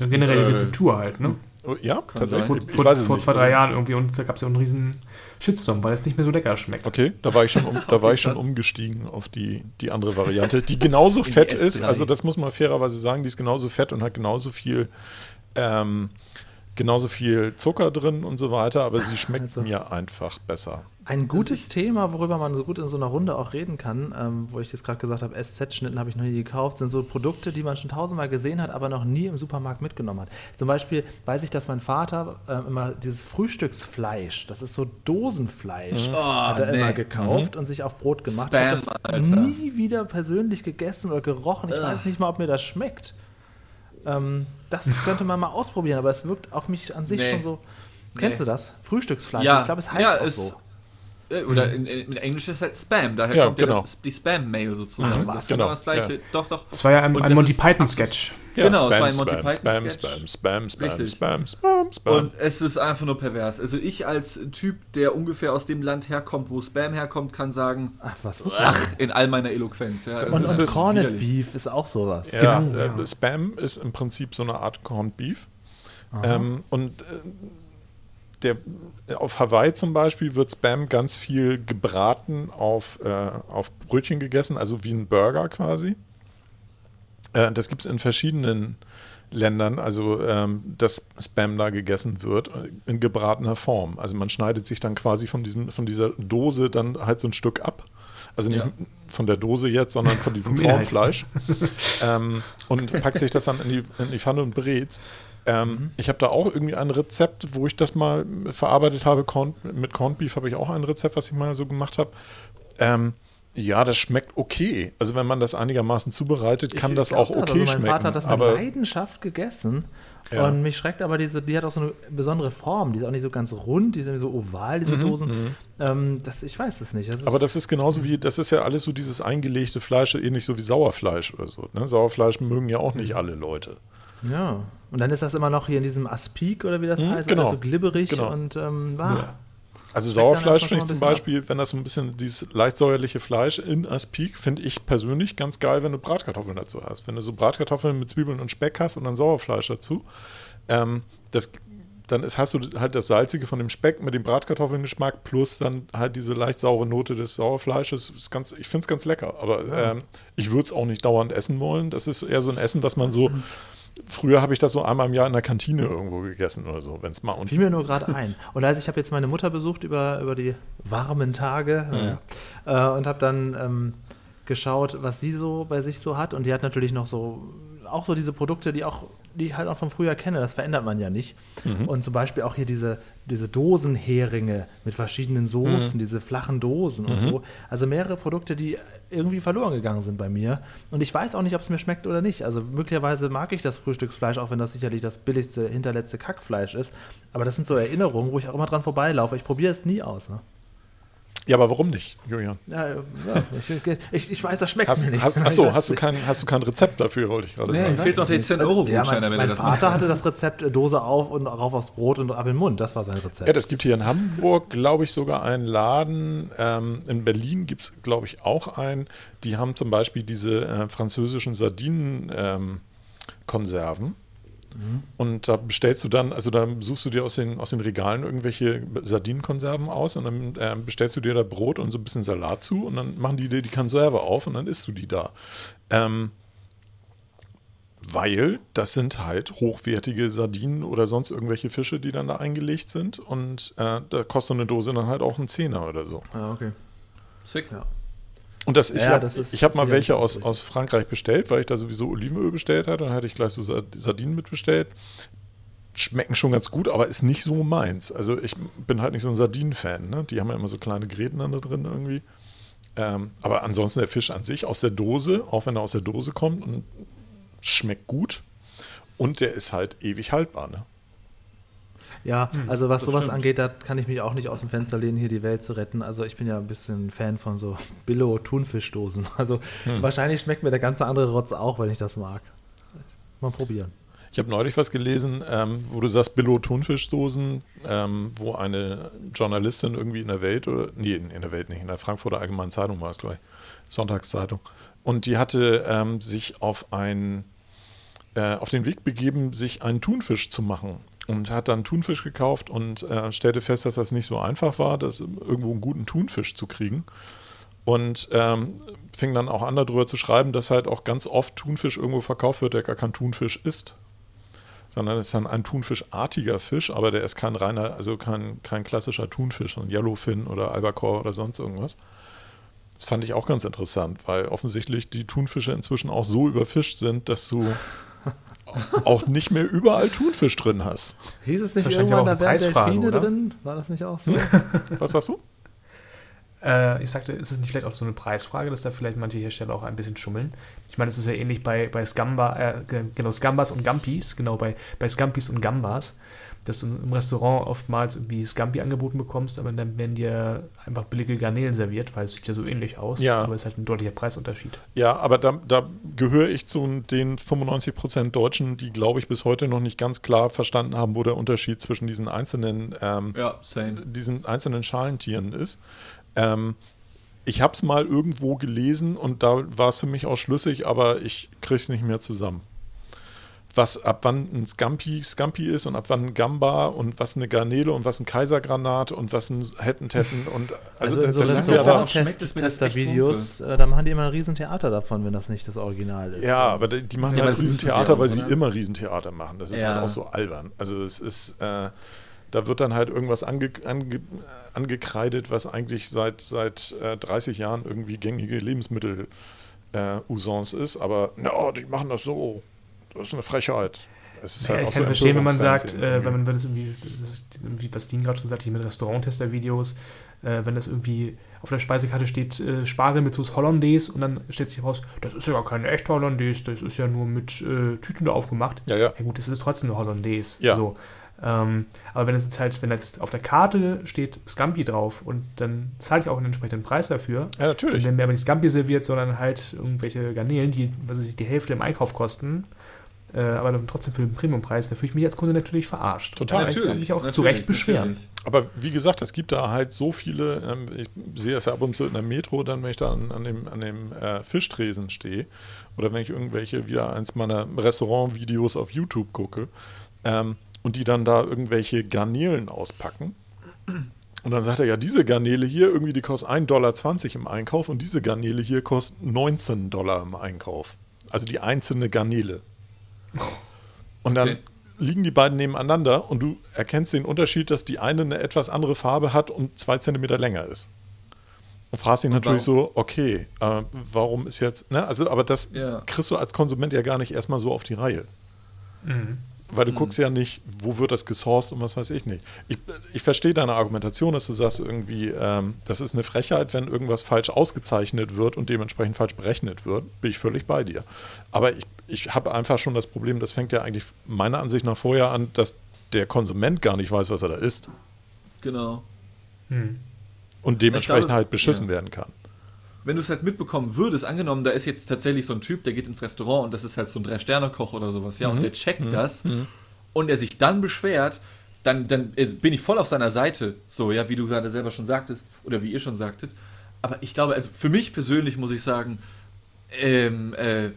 S4: Ja, generell die
S2: Äh,
S4: Rezeptur halt, ne?
S1: Oh, ja,
S2: sein.
S1: tatsächlich.
S4: Vor,
S1: Ich
S4: vor,
S1: weiß es
S4: vor
S1: nicht.
S4: zwei, drei
S1: Also-
S4: Jahren irgendwie und da gab es ja auch einen riesen Shitstorm, weil es nicht mehr so lecker schmeckt.
S1: Okay, da war ich schon, um, da war ich schon umgestiegen auf die, die andere Variante, die genauso
S2: die
S1: fett
S2: S3.
S1: ist. Also das muss man fairerweise sagen, die ist genauso fett und hat genauso viel, ähm, genauso viel Zucker drin und so weiter, aber sie schmeckt
S3: Also-
S1: mir einfach besser.
S3: Ein gutes Thema, worüber man so gut in so einer Runde auch reden kann, ähm, wo ich jetzt gerade gesagt habe, SZ-Schnitten habe ich noch nie gekauft, sind so Produkte, die man schon tausendmal gesehen hat, aber noch nie im Supermarkt mitgenommen hat. Zum Beispiel weiß ich, dass mein Vater ähm, immer dieses Frühstücksfleisch, das ist so Dosenfleisch, hat er
S2: Oh, nee.
S3: immer gekauft und sich auf Brot gemacht.
S2: Spam,
S3: ich habe das
S2: Alter.
S3: nie wieder persönlich gegessen oder gerochen. Ich weiß nicht mal, ob mir das schmeckt. Ähm, das könnte man mal ausprobieren, aber es wirkt auf mich an sich
S2: Nee.
S3: schon so. Kennst
S2: Nee.
S3: du das? Frühstücksfleisch.
S2: Ja,
S3: ich glaube, es heißt
S2: ja,
S3: auch
S2: es-
S3: so.
S2: Äh, Oder in, in, in Englisch ist es halt Spam, daher
S1: Ja,
S2: kommt ja
S1: genau.
S2: das, die Spam-Mail sozusagen.
S3: Ach,
S2: das
S3: was?
S2: ist genau das gleiche.
S1: ja.
S2: Doch, doch.
S4: Das war ja ein,
S2: Und
S4: ein
S2: das
S4: Monty Python-Sketch.
S2: Genau, es war ein
S1: Spam,
S2: Monty
S1: Spam,
S2: Python
S1: Spam,
S2: Sketch.
S1: Spam, Spam, Spam,
S2: Richtig.
S1: Spam, Spam, Spam.
S2: Und es ist einfach nur pervers. Also ich als Typ, der ungefähr aus dem Land herkommt, wo Spam herkommt, kann sagen,
S3: Ach, was ist
S2: ach, in all meiner Eloquenz. Ja,
S3: Und,
S1: Das
S3: und
S1: ist
S3: Corned
S2: widerlich.
S3: Beef ist auch sowas.
S1: Ja,
S4: Genau,
S1: äh,
S4: ja.
S1: Spam ist im Prinzip so eine Art Corned Beef. Ähm, und äh, der, auf Hawaii zum Beispiel wird Spam ganz viel gebraten auf, äh, auf Brötchen gegessen, also wie ein Burger quasi. Äh, das gibt es in verschiedenen Ländern, also ähm, dass Spam da gegessen wird äh, in gebratener Form. Also man schneidet sich dann quasi von, diesem, von dieser Dose dann halt so ein Stück ab. Also nicht
S2: Ja.
S1: von der Dose jetzt, sondern von diesem. Formfleisch. ähm, und packt sich das dann in die, in die Pfanne und brät. Ähm, Ich habe da auch irgendwie ein Rezept, wo ich das mal verarbeitet habe. Corn, mit Corned Beef habe ich auch ein Rezept, was ich mal so gemacht habe. Ähm, ja, das schmeckt okay. Also wenn man das einigermaßen zubereitet, kann
S3: Ich
S1: das auch okay
S3: Also mein
S1: schmecken.
S3: Vater hat das mit Leidenschaft gegessen.
S1: Ja.
S3: Und mich schreckt aber diese, die hat auch so eine besondere Form. Die ist auch nicht so ganz rund, die sind so oval, diese Dosen. Ähm, das, ich weiß es nicht. Das
S1: Mhm, Aber das ist genauso wie, das ist ja alles so dieses eingelegte Fleisch, ähnlich so wie Sauerfleisch oder so. Ne? Sauerfleisch mögen ja auch nicht alle Leute.
S3: Ja. Und dann ist das immer noch hier in diesem Aspik oder wie das
S1: Mhm,
S3: heißt,
S1: genau.
S3: alles so glibberig
S1: Genau.
S3: und ähm, ah,
S1: Also
S3: dann
S1: Sauerfleisch finde ich zum Beispiel, wenn das so ein bisschen dieses leicht säuerliche Fleisch in Aspik, finde ich persönlich ganz geil, wenn du Bratkartoffeln dazu hast. Wenn du so Bratkartoffeln mit Zwiebeln und Speck hast und dann Sauerfleisch dazu, ähm, das, dann ist, hast du halt das Salzige von dem Speck mit dem Bratkartoffeln-Geschmack plus dann halt diese leicht saure Note des Sauerfleisches. Ist ganz, ich finde es ganz lecker, aber ähm, ich würde es auch nicht dauernd essen wollen. Das ist eher so ein Essen, dass man so. Früher habe ich das so einmal im Jahr in der Kantine irgendwo gegessen oder so, wenn es mal und
S3: Fiel mir nur gerade ein. Und also ich habe jetzt meine Mutter besucht über, über die warmen Tage äh, und habe dann ähm, geschaut, was sie so bei sich so hat. Und die hat natürlich noch so, auch so diese Produkte, die auch, die ich halt auch von früher kenne. Das verändert man ja nicht. Und zum Beispiel auch hier diese, diese Dosenheringe mit verschiedenen Soßen, diese flachen Dosen und so. Also mehrere Produkte, die irgendwie verloren gegangen sind bei mir. Und ich weiß auch nicht, ob es mir schmeckt oder nicht. Also möglicherweise mag ich das Frühstücksfleisch, auch wenn das sicherlich das billigste, hinterletzte Kackfleisch ist. Aber das sind so Erinnerungen, wo ich auch immer dran vorbeilaufe. Ich probiere es nie aus. Ne?
S1: Ja, aber warum nicht, Julian?
S3: Ja, ja, ich, ich, ich weiß, das schmeckt
S1: Hast,
S3: mir nicht.
S1: hast, achso, hast du, kein, hast du kein Rezept dafür, wollte ich gerade
S3: Nee,
S1: sagen.
S3: ich
S2: fehlt noch der
S3: nicht.
S2: 10-Euro-Gutschein,
S3: Ja, mein, mein
S2: das
S3: Vater
S2: macht.
S3: hatte das Rezept äh, Dose auf und rauf aufs Brot und ab in den Mund. Das war sein Rezept.
S1: Ja, das gibt hier in Hamburg, glaube ich, sogar einen Laden. Ähm, in Berlin gibt es, glaube ich, auch einen. Die haben zum Beispiel diese äh, französischen Sardinen-Konserven. Und da bestellst du dann, also da suchst du dir aus den, aus den Regalen irgendwelche Sardinenkonserven aus und dann ähm, bestellst du dir da Brot und so ein bisschen Salat zu und dann machen die dir die Konserve auf und dann isst du die da. Ähm, weil das sind halt hochwertige Sardinen oder sonst irgendwelche Fische, die dann da eingelegt sind. Und äh, da kostet eine Dose dann halt auch einen Zehner oder so.
S3: Ja, okay.
S2: Sick.
S3: Ja.
S1: Und das, ich
S3: Ja,
S1: habe
S3: ist
S1: ich hab mal welche aus, aus Frankreich bestellt, weil ich da sowieso Olivenöl bestellt hatte. Dann hatte ich gleich so Sa- Sardinen mitbestellt. Schmecken schon ganz gut, aber ist nicht so meins. Also ich bin halt nicht so ein Sardinen-Fan. Ne? Die haben ja immer so kleine Gräten dann da drin irgendwie. Ähm, aber ansonsten der Fisch an sich aus der Dose, auch wenn er aus der Dose kommt schmeckt gut. Und der ist halt ewig haltbar. Ne?
S3: Ja, also was sowas
S2: stimmt.
S3: angeht, da kann ich mich auch nicht aus dem Fenster lehnen, hier die Welt zu retten. Also ich bin ja ein bisschen Fan von so Billo-Thunfischdosen. Also wahrscheinlich schmeckt mir der ganze andere Rotz auch, wenn ich das mag. Mal probieren.
S1: Ich habe neulich was gelesen, ähm, wo du sagst, Billo-Thunfischdosen, ähm, wo eine Journalistin irgendwie in der Welt, oder nee, in in der Welt nicht, in der Frankfurter Allgemeinen Zeitung war es, glaube ich, Sonntagszeitung. Und die hatte ähm, sich auf, ein, äh, auf den Weg begeben, sich einen Thunfisch zu machen. Und hat dann Thunfisch gekauft und äh, stellte fest, dass das nicht so einfach war, das irgendwo einen guten Thunfisch zu kriegen. Und ähm, fing dann auch an, darüber zu schreiben, dass halt auch ganz oft Thunfisch irgendwo verkauft wird, der gar kein Thunfisch ist. Sondern es ist dann ein Thunfischartiger Fisch, aber der ist kein reiner, also kein, kein klassischer Thunfisch, ein Yellowfin oder Albacore oder sonst irgendwas. Das fand ich auch ganz interessant, weil offensichtlich die Thunfische inzwischen auch so überfischt sind, dass du auch nicht mehr überall Thunfisch drin hast.
S3: Hieß es nicht
S4: wahrscheinlich
S3: irgendwann,
S4: auch
S3: da
S4: eine
S3: wären
S4: Preisfrage,
S3: Delfine
S4: oder?
S3: drin? War das nicht auch so?
S1: Was sagst du?
S4: Äh, ich sagte, ist es nicht vielleicht auch so eine Preisfrage, dass da vielleicht manche Hersteller auch ein bisschen schummeln? Ich meine, es ist ja ähnlich bei, bei Scamba, äh, ge- genau, Scambas und Gampis, genau, bei, bei Scampis und Gambas, dass du im Restaurant oftmals irgendwie Scampi angeboten bekommst, aber dann werden dir einfach billige Garnelen serviert, weil es sieht ja so ähnlich aus,
S1: Ja.
S4: aber es ist halt ein deutlicher Preisunterschied.
S1: Ja, aber da, da gehöre ich zu den 95% Deutschen, die, glaube ich, bis heute noch nicht ganz klar verstanden haben, wo der Unterschied zwischen diesen einzelnen, ähm,
S2: Ja,
S1: diesen einzelnen Schalentieren ist. Ähm, ich habe es mal irgendwo gelesen und da war es für mich auch schlüssig, aber ich kriege es nicht mehr zusammen. Was ab wann ein Scampi Scampi ist und ab wann ein Gamba und was eine Garnele und was ein Kaisergranat und was ein Hettentetten und
S3: Also, in so
S1: das sind
S2: Restaurants
S1: ja
S2: schmeckt es mir das
S3: Tester-Videos, äh, da machen die immer ein Riesentheater davon, wenn das nicht das Original ist.
S1: Ja, aber die, die machen
S2: Ja,
S1: halt
S2: das
S1: Riesentheater,
S2: auch,
S1: weil sie immer Riesentheater machen. Das ist
S2: Ja.
S1: halt auch so albern. Also es ist, äh, da wird dann halt irgendwas ange, ange, angekreidet, was eigentlich seit, seit äh, 30 Jahren irgendwie gängige Lebensmittel äh, Usance ist. Aber no, die machen das so. Das ist eine Frechheit. Es ist
S4: Ja,
S1: halt
S4: ich kann
S1: so
S4: verstehen, wenn man sagt, äh, wenn
S1: irgendwie.
S4: man, wenn es irgendwie, das ist irgendwie, was Dean gerade schon sagte, hier mit Restauranttester-Videos, äh, wenn das irgendwie auf der Speisekarte steht, äh, Spargel mit Sauce Hollandaise und dann stellt sich raus, das ist ja gar keine echte Hollandaise, das ist ja nur mit äh, Tüten da aufgemacht.
S1: Ja, ja.
S4: Ja gut, es ist trotzdem eine Hollandaise.
S1: Ja.
S4: So. Ähm, aber wenn es jetzt halt, wenn jetzt auf der Karte steht Scampi drauf und dann zahle ich auch einen entsprechenden Preis dafür,
S1: Ja, natürlich.
S4: und dann mir aber nicht Scampi serviert, sondern halt irgendwelche Garnelen, die, was weiß ich, die Hälfte im Einkauf kosten, äh, aber dann trotzdem für den Premiumpreis, da fühle ich mich als Kunde natürlich verarscht.
S1: Total.
S4: Kann ich mich auch
S2: natürlich,
S4: zu Recht beschweren.
S2: natürlich.
S1: Aber wie gesagt, es gibt da halt so viele, ähm, ich sehe es ja ab und zu in der Metro, dann wenn ich da an, an dem, an dem äh, Fischtresen stehe oder wenn ich irgendwelche, wieder eins meiner Restaurant-Videos auf YouTube gucke ähm, und die dann da irgendwelche Garnelen auspacken. Und dann sagt er, ja, diese Garnele hier, irgendwie, die kostet 1,20 Dollar im Einkauf und diese Garnele hier kostet 19 Dollar im Einkauf. Also die einzelne Garnele. Und dann
S2: Okay.
S1: liegen die beiden nebeneinander und du erkennst den Unterschied, dass die eine eine etwas andere Farbe hat und zwei Zentimeter länger ist. Und fragst dich
S2: Und
S1: natürlich so, okay, äh, warum ist jetzt, ne? Also, aber das
S2: Ja.
S1: kriegst du als Konsument ja gar nicht erstmal so auf die Reihe.
S4: Mhm.
S1: Weil du guckst ja nicht, wo wird das gesourced und was weiß ich nicht. Ich, ich verstehe deine Argumentation, dass du sagst irgendwie, ähm, das ist eine Frechheit, wenn irgendwas falsch ausgezeichnet wird und dementsprechend falsch berechnet wird. Bin ich völlig bei dir. Aber ich, ich habe einfach schon das Problem, das fängt ja eigentlich meiner Ansicht nach vorher an, dass der Konsument gar nicht weiß, was er da isst.
S2: Genau.
S4: Hm.
S1: Und dementsprechend
S2: glaube,
S1: halt beschissen
S2: ja.
S1: werden kann.
S2: Wenn du es halt mitbekommen würdest, angenommen, da ist jetzt tatsächlich so ein Typ, der geht ins Restaurant und das ist halt so ein Drei-Sterne-Koch oder sowas, ja, und der checkt das und er sich dann beschwert, dann, dann äh, bin ich voll auf seiner Seite, so, ja, wie du gerade selber schon sagtest, oder wie ihr schon sagtet. Aber ich glaube, also für mich persönlich muss ich sagen, ähm, äh,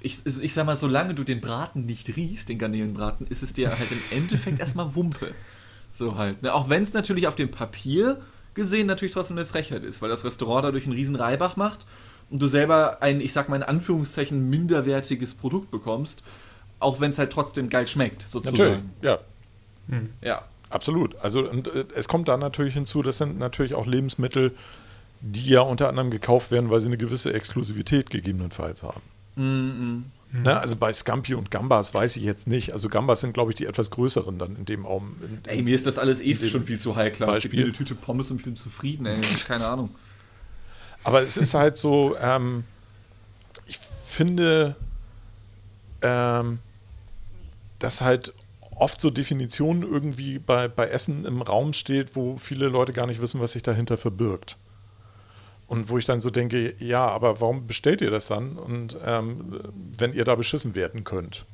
S2: ich, ich sag mal, solange du den Braten nicht riechst, den Garnelenbraten, ist es dir halt im Endeffekt erstmal Wumpe. So halt. Ne? Auch wenn es natürlich auf dem Papier gesehen natürlich trotzdem eine Frechheit ist, weil das Restaurant dadurch einen riesen Reibach macht und du selber ein, ich sag mal in Anführungszeichen, minderwertiges Produkt bekommst, auch wenn es halt trotzdem geil schmeckt,
S1: Natürlich,
S2: sozusagen.
S1: ja,
S2: Ja.
S1: absolut. Also und, äh, es kommt da natürlich hinzu, das sind natürlich auch Lebensmittel, die ja unter anderem gekauft werden, weil sie eine gewisse Exklusivität gegebenenfalls haben.
S2: Mhm.
S1: Ne, also bei Scampi und Gambas weiß ich jetzt nicht. Also Gambas sind, glaube ich, die etwas größeren dann in dem Raum. In,
S2: Ey, mir ist das alles eh schon viel zu high class.
S1: Beispiel.
S2: mir eine Tüte Pommes und ich bin zufrieden, ey. Keine Ahnung.
S1: Aber es ist halt so, ähm, ich finde, ähm, dass halt oft so Definitionen irgendwie bei, bei Essen im Raum steht, wo viele Leute gar nicht wissen, was sich dahinter verbirgt. Und wo ich dann so denke, ja, aber warum bestellt ihr das dann? Und ähm, wenn ihr da beschissen werden könnt.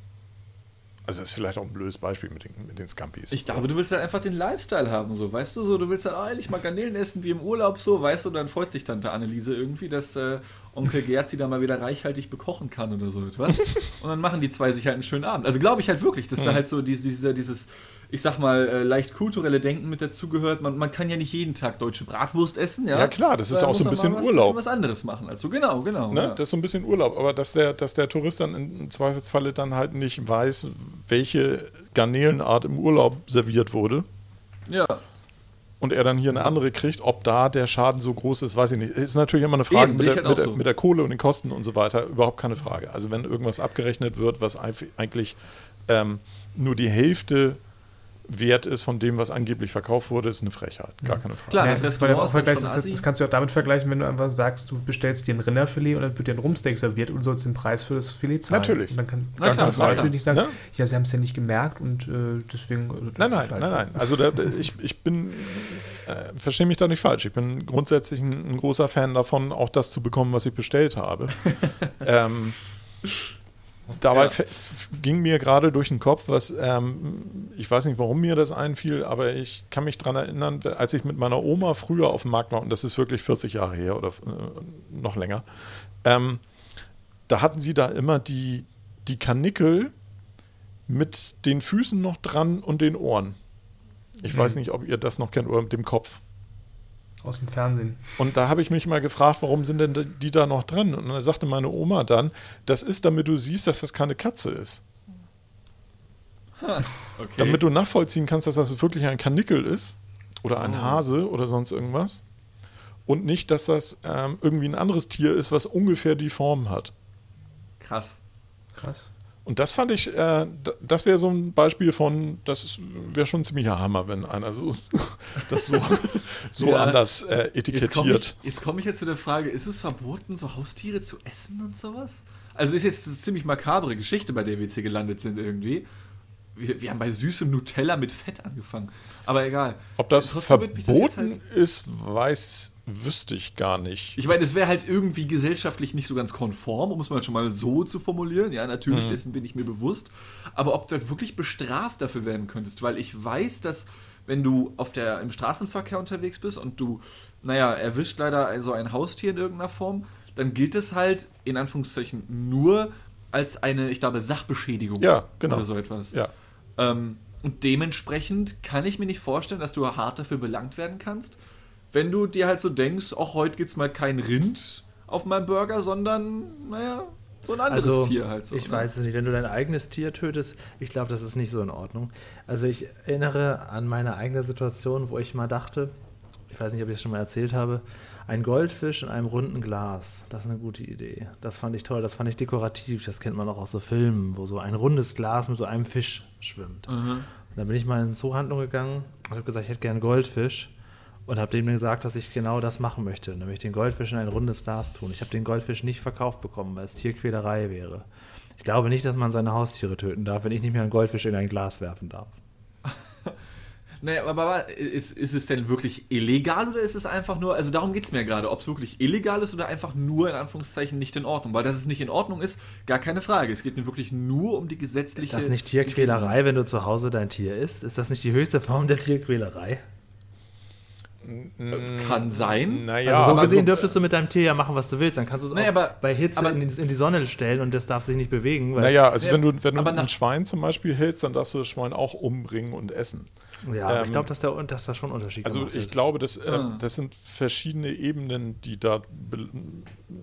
S1: Also das ist vielleicht auch ein blödes Beispiel mit den, mit den Scampis.
S2: Ich glaube, du willst halt einfach den Lifestyle haben, so, weißt du, so, du willst halt, ah, ich mal Garnelen essen wie im Urlaub, so, weißt du, dann freut sich Tante Anneliese irgendwie, dass äh, Onkel Gerd sie da mal wieder reichhaltig bekochen kann oder so etwas. Und dann machen die zwei sich halt einen schönen Abend. Also glaube ich halt wirklich, dass da
S1: Mhm.
S2: halt so diese, dieser, dieses, ich sag mal, äh, leicht kulturelle Denken mit dazugehört. Man, man kann ja nicht jeden Tag deutsche Bratwurst essen, ja.
S1: Ja, klar, das ist
S2: Da
S1: auch so ein bisschen
S2: was,
S1: Urlaub.
S2: was anderes machen. Also genau, genau.
S1: Ne?
S2: ja.
S1: Das ist so ein bisschen Urlaub, aber dass der, dass der Tourist dann im Zweifelsfalle dann halt nicht weiß, welche Garnelenart im Urlaub serviert wurde
S2: ja.
S1: und er dann hier eine andere kriegt, ob da der Schaden so groß ist, weiß ich nicht. Ist natürlich immer eine Frage
S2: Eben,
S1: mit, der,
S2: halt
S1: mit, der,
S2: so.
S1: mit der Kohle und den Kosten und so weiter, überhaupt keine Frage. Also wenn irgendwas abgerechnet wird, was eigentlich ähm, nur die Hälfte wert ist von dem, was angeblich verkauft wurde, ist eine Frechheit. Gar keine Frage.
S2: Klar,
S4: Ja,
S2: das
S4: das, das,
S2: assi.
S4: das kannst du auch damit vergleichen, wenn du einfach sagst, du bestellst dir ein Rinderfilet und dann wird dir ein Rumsteak serviert und du sollst den Preis für das Filet zahlen.
S1: Natürlich.
S4: Und dann kann,
S2: Na klar,
S4: kannst nicht sagen,
S1: Ne?
S4: ja, sie haben es ja nicht gemerkt und äh, deswegen. das
S1: Nein, nein,
S4: halt
S1: nein, nein. Also da, ich, ich bin, äh, verstehe mich da nicht falsch. Ich bin grundsätzlich ein, ein großer Fan davon, auch das zu bekommen, was ich bestellt habe. ähm, dabei
S2: Ja.
S1: ging mir gerade durch den Kopf, was, ähm, ich weiß nicht, warum mir das einfiel, aber ich kann mich daran erinnern, als ich mit meiner Oma früher auf dem Markt war, und das ist wirklich 40 Jahre her oder äh, noch länger, ähm, da hatten sie da immer die, die Kanickel mit den Füßen noch dran und den Ohren. Ich
S4: Mhm.
S1: weiß nicht, ob ihr das noch kennt oder mit dem Kopf.
S4: Aus dem Fernsehen.
S1: Und da habe ich mich mal gefragt, warum sind denn die da noch dran? Und dann sagte meine Oma dann, das ist, damit du siehst, dass das keine Katze ist.
S2: Okay.
S1: Damit du nachvollziehen kannst, dass das wirklich ein Kanickel ist oder ein
S2: Oh.
S1: Hase oder sonst irgendwas. Und nicht, dass das ähm, irgendwie ein anderes Tier ist, was ungefähr die Form hat.
S2: Krass.
S4: Krass.
S1: Und das fand ich, äh, das wäre so ein Beispiel von, das wäre schon ein ziemlicher Hammer, wenn einer so, das so, so
S2: Ja.
S1: anders äh,
S2: Jetzt komme ich,
S1: etikettiert.
S2: jetzt komm ich jetzt zu der Frage, ist es verboten, so Haustiere zu essen und sowas? Also ist jetzt eine ziemlich makabre Geschichte, bei der wir jetzt hier gelandet sind irgendwie. Wir, wir haben bei süßem Nutella mit Fett angefangen. Aber egal.
S1: Ob das
S2: Trotzdem
S1: verboten
S2: halt-
S1: ist, weiß, wüsste ich gar nicht.
S2: Ich meine, es wäre halt irgendwie gesellschaftlich nicht so ganz konform, um es mal schon mal so zu formulieren. Ja, natürlich,
S1: Mhm.
S2: dessen bin ich mir bewusst. Aber ob du halt wirklich bestraft dafür werden könntest, weil ich weiß, dass wenn du auf der, im Straßenverkehr unterwegs bist und du, naja, erwischt leider so ein Haustier in irgendeiner Form, dann gilt es halt in Anführungszeichen nur als eine, ich glaube, Sachbeschädigung
S1: Ja, genau.
S2: oder so etwas.
S1: Ja.
S2: Ähm, und dementsprechend kann ich mir nicht vorstellen, dass du hart dafür belangt werden kannst, wenn du dir halt so denkst, auch heute gibt's mal kein Rind auf meinem Burger, sondern, naja, so ein anderes
S3: Also,
S2: Tier halt so.
S3: ich
S2: ne?
S3: weiß es nicht. Wenn du dein eigenes Tier tötest, ich glaube, das ist nicht so in Ordnung. Also ich erinnere an meine eigene Situation, wo ich mal dachte, ich weiß nicht, ob ich es schon mal erzählt habe, ein Goldfisch in einem runden Glas, das ist eine gute Idee. Das fand ich toll, das fand ich dekorativ, das kennt man auch aus so Filmen, wo so ein rundes Glas mit so einem Fisch schwimmt.
S2: Mhm.
S3: Und dann bin ich mal in eine Zoohandlung gegangen und habe gesagt, ich hätte gerne Goldfisch. Und habe dem gesagt, dass ich genau das machen möchte, nämlich den Goldfisch in ein rundes Glas tun. Ich habe den Goldfisch nicht verkauft bekommen, weil es Tierquälerei wäre. Ich glaube nicht, dass man seine Haustiere töten darf, wenn ich nicht mehr einen Goldfisch in ein Glas werfen darf.
S2: Naja, aber, ist, ist es denn wirklich illegal oder ist es einfach nur, also darum geht es mir gerade, ob es wirklich illegal ist oder einfach nur in Anführungszeichen nicht in Ordnung. Weil dass es nicht in Ordnung ist, gar keine Frage. Es geht mir wirklich nur um die gesetzliche.
S3: Ist das nicht Tierquälerei, wenn du zu Hause dein Tier isst? Ist das nicht die höchste Form der Tierquälerei?
S2: Kann sein.
S1: Naja,
S3: also so
S1: aber
S3: gesehen
S1: so-
S3: dürftest du mit deinem Tier ja machen, was du willst. Dann kannst du es
S2: Naja, aber-
S3: bei Hitze
S2: aber-
S3: in, die, in die Sonne stellen und das darf sich nicht bewegen. Weil,
S1: Naja, also
S2: Ja,
S1: wenn du, wenn du ein
S2: nach-
S1: Schwein zum Beispiel hältst, dann darfst du das Schwein auch umbringen und essen.
S3: ja, aber ich
S1: ähm,
S3: glaube, dass, der- dass da schon ein Unterschied
S1: Also ich glaube, das, äh,
S2: Ah.
S1: das sind verschiedene Ebenen, die da be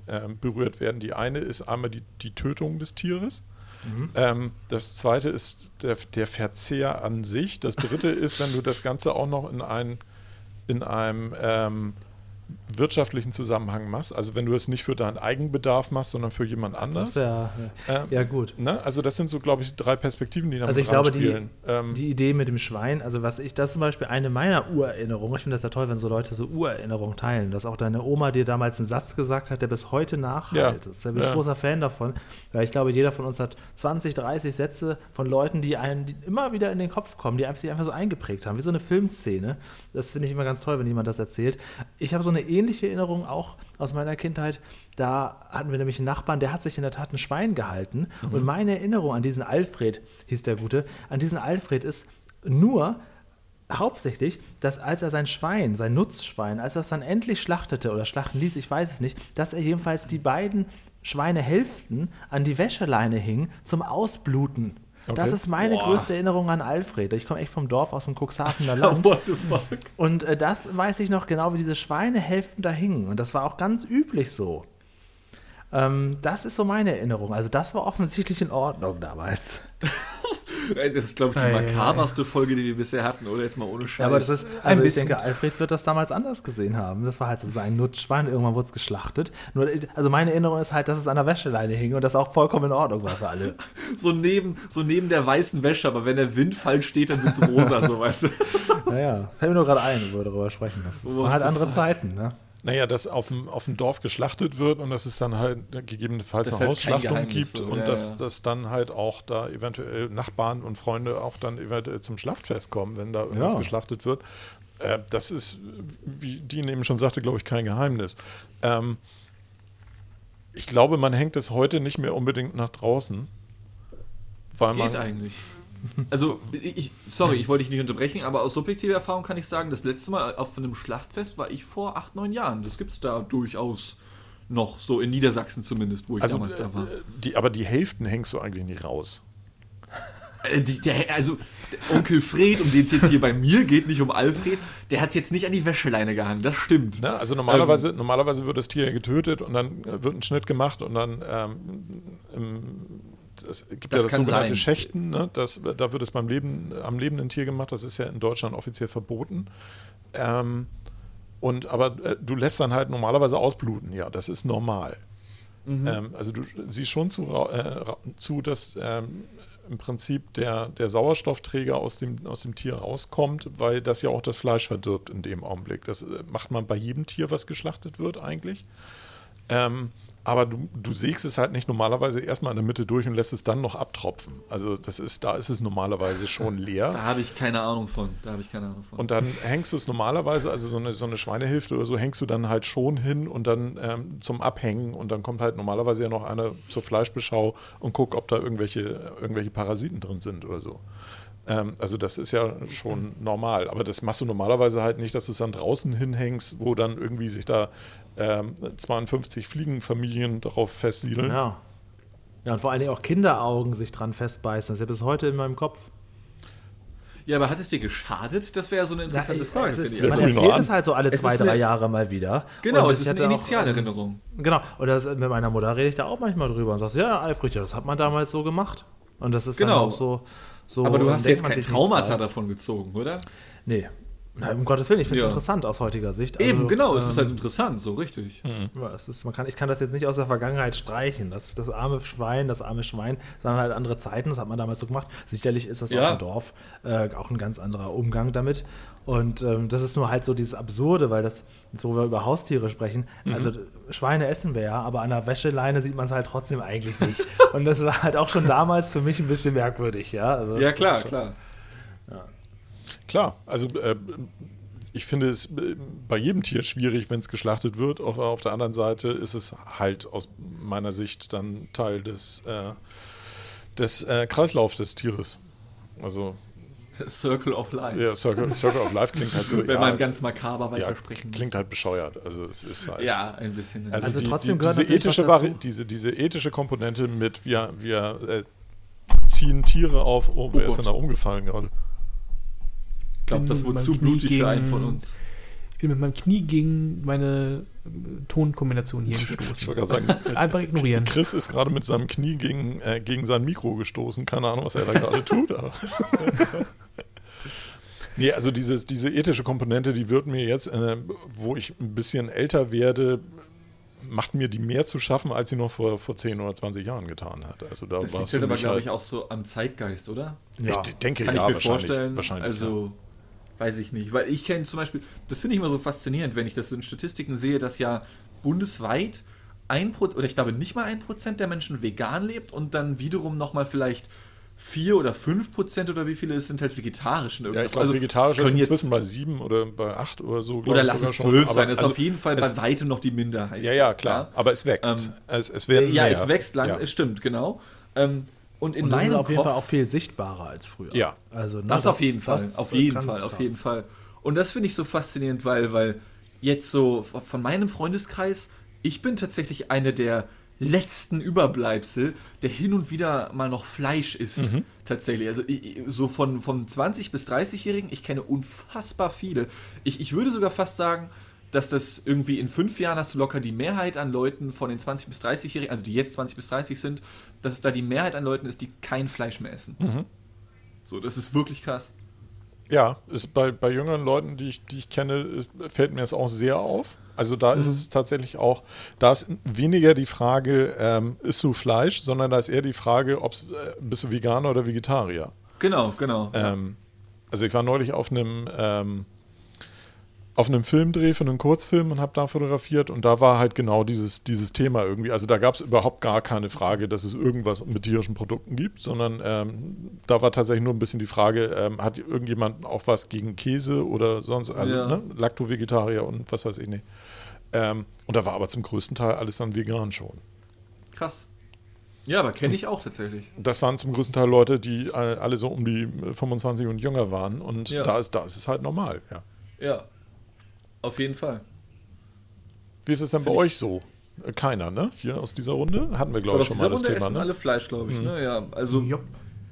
S1: äh, berührt werden. Die eine ist einmal die, die Tötung des Tieres. Ähm, das zweite ist der, der Verzehr an sich. Das dritte ist, wenn du das Ganze auch noch in, ein, in einem ähm, wirtschaftlichen Zusammenhang machst. Also wenn du es nicht für deinen Eigenbedarf machst, sondern für jemand anders.
S3: Das wäre
S1: Ähm,
S3: ja gut.
S1: Ne? Also das sind so, glaube ich, drei Perspektiven, die da
S3: Also ich glaube, die.
S1: Ähm,
S3: die Idee mit dem Schwein, also was ich, das ist zum Beispiel eine meiner Urerinnerungen. Ich finde das ja toll, wenn so Leute so Urerinnerungen teilen, dass auch deine Oma dir damals einen Satz gesagt hat, der bis heute nachhalt.
S1: Ja.
S3: Das, da bin ich
S1: Ja.
S3: großer Fan davon, weil ich glaube, jeder von uns hat 20, 30 Sätze von Leuten, die einen die immer wieder in den Kopf kommen, die einfach, sich einfach so eingeprägt haben, wie so eine Filmszene. Das finde ich immer ganz toll, wenn jemand das erzählt. Ich habe so eine ähnliche Erinnerung auch aus meiner Kindheit. Da hatten wir nämlich einen Nachbarn, der hat sich in der Tat ein Schwein gehalten. Und meine Erinnerung an diesen Alfred, hieß der Gute, an diesen Alfred ist nur hauptsächlich, dass als er sein Schwein, sein Nutzschwein, als er es dann endlich schlachtete oder schlachten ließ, ich weiß es nicht, dass er jedenfalls die beiden Schweinehälften an die Wäscheleine hing zum Ausbluten. Das
S1: Okay.
S3: ist meine
S2: Boah.
S3: größte Erinnerung an Alfred. Ich komme echt vom Dorf aus dem Cuxhavener Land.
S2: What the fuck?
S3: Und äh, das weiß ich noch genau, wie diese Schweinehälften da hingen. Und das war auch ganz üblich so. Ähm, das ist so meine Erinnerung. Also das war offensichtlich in Ordnung damals.
S2: Das ist, glaube ich, die
S4: Ei,
S2: makaberste Folge, die wir bisher hatten, oder jetzt mal ohne Scheiß.
S3: Ja, aber das ist,
S4: Ein
S3: also ich denke, Alfred wird das damals anders gesehen haben. Das war halt so sein Nutzschwein, irgendwann wurde es geschlachtet. Nur, also meine Erinnerung ist halt, dass es an der Wäscheleine hing und das auch vollkommen in Ordnung war für alle.
S2: so neben, so neben der weißen Wäsche, aber wenn der Wind falsch steht, dann wird es rosa, so weißt du.
S3: Naja, fällt mir nur gerade ein, wo wir darüber sprechen. Das sind
S2: What
S3: halt andere? Zeiten, ne?
S1: Naja, dass auf dem, auf dem Dorf geschlachtet wird und dass es dann halt gegebenenfalls
S2: Das
S1: eine
S2: halt
S1: Hausschlachtung gibt
S2: so,
S1: und
S2: ja,
S1: dass,
S2: ja.
S1: dass dann halt auch da eventuell Nachbarn und Freunde auch dann eventuell zum Schlachtfest kommen, wenn da irgendwas
S3: Ja.
S1: geschlachtet wird. Äh, das ist, wie Dean eben schon sagte, glaube ich, kein Geheimnis. Ähm, ich glaube, man hängt es heute nicht mehr unbedingt nach draußen. Weil
S2: Geht
S1: man,
S2: eigentlich. Also, ich, sorry, ich wollte dich nicht unterbrechen, aber aus subjektiver Erfahrung kann ich sagen, das letzte Mal auf einem Schlachtfest war ich vor acht, neun Jahren. Das gibt es da durchaus noch, so in Niedersachsen zumindest, wo ich
S1: Also,
S2: damals da war.
S1: äh, die, aber die Hälften hängst du eigentlich nicht raus.
S2: Äh, die, der, also, der Onkel Fred, um den es jetzt hier bei mir geht, nicht um Alfred, der hat jetzt nicht an die Wäscheleine gehangen, das stimmt.
S1: Ne? Also normalerweise, normalerweise wird das Tier getötet und dann äh, wird ein Schnitt gemacht und dann ähm, im, es gibt
S2: Das
S1: ja das sogenannte
S2: sein.
S1: Schächten, ne? das, da wird es beim Leben, am lebenden Tier gemacht, das ist ja in Deutschland offiziell verboten. Ähm, und aber äh, du lässt dann halt normalerweise ausbluten, ja, das ist normal. Ähm, also du siehst schon zu, äh, zu dass ähm, im Prinzip der, der Sauerstoffträger aus dem, aus dem Tier rauskommt, weil das ja auch das Fleisch verdirbt in dem Augenblick. Das äh, macht man bei jedem Tier, was geschlachtet wird, eigentlich. Ähm, aber du, du sägst es halt nicht normalerweise erstmal in der Mitte durch und lässt es dann noch abtropfen. Also das ist, da ist es normalerweise schon leer.
S2: Da habe ich keine Ahnung von. Da habe ich keine Ahnung von.
S1: Und dann hängst du es normalerweise, also so eine, so eine Schweinehälfte oder so, hängst du dann halt schon hin und dann ähm, zum Abhängen und dann kommt halt normalerweise ja noch einer zur Fleischbeschau und guckt, ob da irgendwelche, irgendwelche Parasiten drin sind oder so. Ähm, also das ist ja schon normal, aber das machst du normalerweise halt nicht, dass du es dann draußen hinhängst, wo dann irgendwie sich da ähm, 52 Fliegenfamilien darauf festsiedeln.
S3: Ja. Ja, und vor allen Dingen auch Kinderaugen sich dran festbeißen. Das ist ja bis heute in meinem Kopf.
S2: ja, aber hat es dir geschadet? Das wäre ja so eine interessante
S3: Ja,
S2: Frage,
S3: es ist,
S2: finde ich.
S3: man erzählt es halt so alle
S2: Es
S3: zwei, drei
S2: eine-
S3: Jahre mal wieder.
S2: Genau, es
S3: ich
S2: ist eine
S3: auch,
S2: Initialerinnerung.
S3: Genau, und das, mit meiner Mutter rede ich da auch manchmal drüber und sagst, ja, Alfred, ja, das hat man damals so gemacht. Und das ist
S2: Genau.
S3: dann auch so. so
S2: Aber du hast jetzt kein Traumata davon gezogen, oder?
S3: Nee. Na, um Gottes Willen, ich finde es
S2: Ja.
S3: interessant aus heutiger Sicht.
S2: Eben,
S3: Also,
S2: genau, es ist halt
S3: ähm,
S2: interessant, so richtig.
S3: Ja, es ist, man kann, ich kann das jetzt nicht aus der Vergangenheit streichen. Das, das arme Schwein, das arme Schwein, sondern halt andere Zeiten, das hat man damals so gemacht. Sicherlich ist das
S2: Ja.
S3: auf dem Dorf äh, auch ein ganz anderer Umgang damit. Und ähm, das ist nur halt so dieses Absurde, weil das, wo wir über Haustiere sprechen,
S2: Mhm.
S3: also Schweine essen wir ja, aber an der Wäscheleine sieht man es halt trotzdem eigentlich nicht. Und das war halt auch schon damals für mich ein bisschen merkwürdig, ja. Also
S2: Ja, klar, klar.
S1: Klar, also äh, ich finde es äh, bei jedem Tier schwierig, wenn es geschlachtet wird. Auf, auf, der anderen Seite ist es halt aus meiner Sicht dann Teil des, äh, des äh, Kreislaufs des Tieres. Also
S2: Circle of Life.
S1: Ja, Circle, Circle of Life klingt halt so.
S2: Wenn
S1: ja,
S2: man ganz makaber weitersprechen
S1: ja, Klingt halt bescheuert. Also es ist halt.
S2: Ja, ein bisschen.
S1: Also, also die, trotzdem die, diese ethische Vari diese, diese ethische Komponente mit wir, wir äh, ziehen Tiere auf. Oh, wer oh ist denn da umgefallen gerade?
S2: Ich glaube, das wurde zu blutig für einen von uns.
S4: Ich bin mit meinem Knie gegen meine Tonkombination hier gestoßen. ich wollte gerade sagen, einfach ignorieren.
S1: Chris ist gerade mit seinem Knie gegen, äh, gegen sein Mikro gestoßen. Keine Ahnung, was er da gerade tut. nee, also dieses, diese ethische Komponente, die wird mir jetzt, äh, wo ich ein bisschen älter werde, macht mir die mehr zu schaffen, als sie noch vor, vor 10 oder 20 Jahren getan hat. Also da
S2: das liegt halt aber, glaube ich, auch so am Zeitgeist, oder?
S1: Ja, ich denke,
S2: Kann
S1: ja,
S2: ich mir vorstellen.
S1: Wahrscheinlich,
S2: also, ja. Weiß ich nicht. Weil ich kenne zum Beispiel, das finde ich immer so faszinierend, wenn ich das so in Statistiken sehe, dass ja bundesweit ein Prozent, oder ich glaube nicht mal ein Prozent der Menschen vegan lebt und dann wiederum nochmal vielleicht 4 oder 5 Prozent oder wie viele es sind halt vegetarischen.
S1: Ja, ich glaube, also, vegetarisch ist inzwischen bei 7 oder bei 8 oder so.
S2: Oder lass es 12 sein, das ist also auf jeden Fall bei weitem noch die Minderheit.
S1: Ja, ja, klar, ja. aber es wächst. Ähm,
S2: es, es werden ja, mehr. es wächst lang, ja. es stimmt, genau. Ähm, und in
S3: und
S2: das
S3: ist auf
S2: Kopf,
S3: jeden Fall auch viel sichtbarer als früher.
S1: Ja.
S2: Also, ne, das, das, auf jeden Fall, auf jeden Fall, krass. auf jeden Fall. Und das finde ich so faszinierend, weil, weil jetzt so von meinem Freundeskreis, ich bin tatsächlich eine der letzten Überbleibsel, der hin und wieder mal noch Fleisch isst. Mhm. Tatsächlich. Also so von, von 20 bis 30-Jährigen, ich kenne unfassbar viele. Ich, ich würde sogar fast sagen, dass das irgendwie in fünf Jahren hast du locker die Mehrheit an Leuten von den 20 bis 30-Jährigen, also die jetzt 20 bis 30 sind, dass es da die Mehrheit an Leuten ist, die kein Fleisch mehr essen. Mhm. So, das ist wirklich krass.
S1: Ja, ist bei, bei jüngeren Leuten, die ich, die ich kenne, fällt mir das auch sehr auf. Also da mhm. ist es tatsächlich auch, da ist weniger die Frage, ähm, isst du Fleisch, sondern da ist eher die Frage, ob äh, bist du Veganer oder Vegetarier.
S2: Genau, genau.
S1: Ähm, also ich war neulich auf einem ähm, auf einem Filmdreh für einen Kurzfilm und habe da fotografiert und da war halt genau dieses, dieses Thema irgendwie. Also da gab es überhaupt gar keine Frage, dass es irgendwas mit tierischen Produkten gibt, sondern ähm, da war tatsächlich nur ein bisschen die Frage, ähm, hat irgendjemand auch was gegen Käse oder sonst, also ja. ne, Lacto-Vegetarier und was weiß ich nicht. Ähm, und da war aber zum größten Teil alles dann vegan schon.
S2: Krass. Ja, aber kenne ich auch tatsächlich.
S1: Das waren zum größten Teil Leute, die alle so um die 25 und jünger waren und ja. da, ist, da ist es halt normal, ja.
S2: Ja, auf jeden Fall.
S1: Wie ist es denn Find bei euch so? Äh, keiner, ne? Hier aus dieser Runde hatten wir, glaube ich, schon mal das Runde Thema.
S2: Essen
S1: ne?
S2: alle Fleisch, glaube ich. Mhm. Ne? Ja, also Jupp.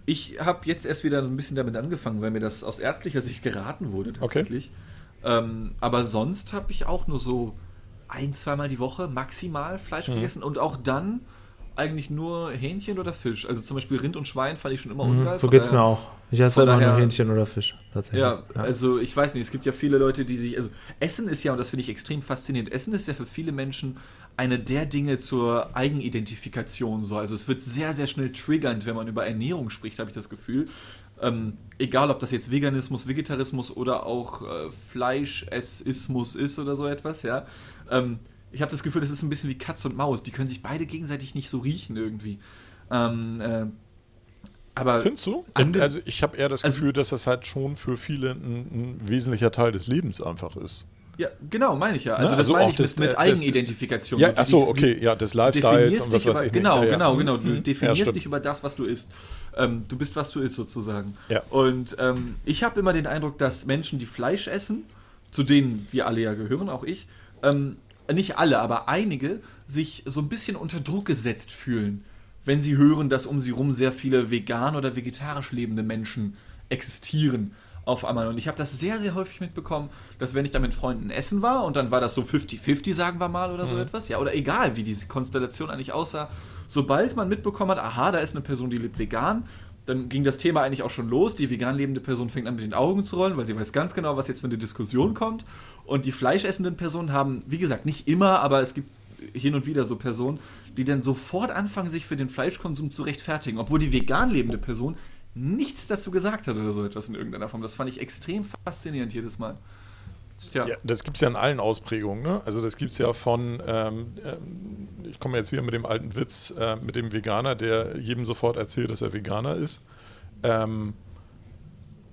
S2: ich habe jetzt erst wieder so ein bisschen damit angefangen, weil mir das aus ärztlicher Sicht geraten wurde tatsächlich. Okay. Ähm, aber sonst habe ich auch nur so ein, zweimal die Woche maximal Fleisch mhm. gegessen und auch dann eigentlich nur Hähnchen oder Fisch. Also zum Beispiel Rind und Schwein fand ich schon immer mhm, ungeil.
S3: So geht es mir auch. Ich esse immer daher, nur Hähnchen oder Fisch.
S2: Tatsächlich. Ja, ja, also ich weiß nicht, es gibt ja viele Leute, die sich. Also Essen ist ja, und das finde ich extrem faszinierend, Essen ist ja für viele Menschen eine der Dinge zur Eigenidentifikation so. Also es wird sehr, sehr schnell triggernd, wenn man über Ernährung spricht, habe ich das Gefühl. Ähm, egal, ob das jetzt Veganismus, Vegetarismus oder auch äh, Fleischessismus ist oder so etwas, ja. Ähm, ich habe das Gefühl, das ist ein bisschen wie Katz und Maus. Die können sich beide gegenseitig nicht so riechen irgendwie. Ähm, äh, aber
S1: Findest du? Also ich habe eher das also, Gefühl, dass das halt schon für viele ein, ein, wesentlicher Teil des Lebens einfach ist.
S2: Ja, genau, meine ich ja. Also, das also meine ich das, mit, mit Eigenidentifikation.
S1: Ja, achso, okay, ja, des Lifestyles
S2: und was weiß ich Genau, ja, genau, genau. Du mhm. definierst ja, dich über das, was du isst. Ähm, du bist, was du isst, sozusagen.
S1: Ja.
S2: Und ähm, ich habe immer den Eindruck, dass Menschen, die Fleisch essen, zu denen wir alle ja gehören, auch ich, ähm, nicht alle, aber einige, sich so ein bisschen unter Druck gesetzt fühlen wenn sie hören, dass um sie herum sehr viele vegan oder vegetarisch lebende Menschen existieren auf einmal. Und ich habe das sehr, sehr häufig mitbekommen, dass wenn ich da mit Freunden essen war und dann war das so 50-50, sagen wir mal, oder so mhm. etwas, ja, oder egal, wie diese Konstellation eigentlich aussah, sobald man mitbekommen hat, aha, da ist eine Person, die lebt vegan, dann ging das Thema eigentlich auch schon los. Die vegan lebende Person fängt an mit den Augen zu rollen, weil sie weiß ganz genau, was jetzt für eine Diskussion kommt. Und die fleischessenden Personen haben, wie gesagt, nicht immer, aber es gibt hin und wieder so Personen, die dann sofort anfangen, sich für den Fleischkonsum zu rechtfertigen, obwohl die vegan lebende Person nichts dazu gesagt hat oder so etwas in irgendeiner Form. Das fand ich extrem faszinierend jedes Mal.
S1: Tja. Ja, das gibt es ja in allen Ausprägungen. Ne? Also das gibt es ja von, ähm, ähm, ich komme jetzt wieder mit dem alten Witz, äh, mit dem Veganer, der jedem sofort erzählt, dass er Veganer ist. Ähm,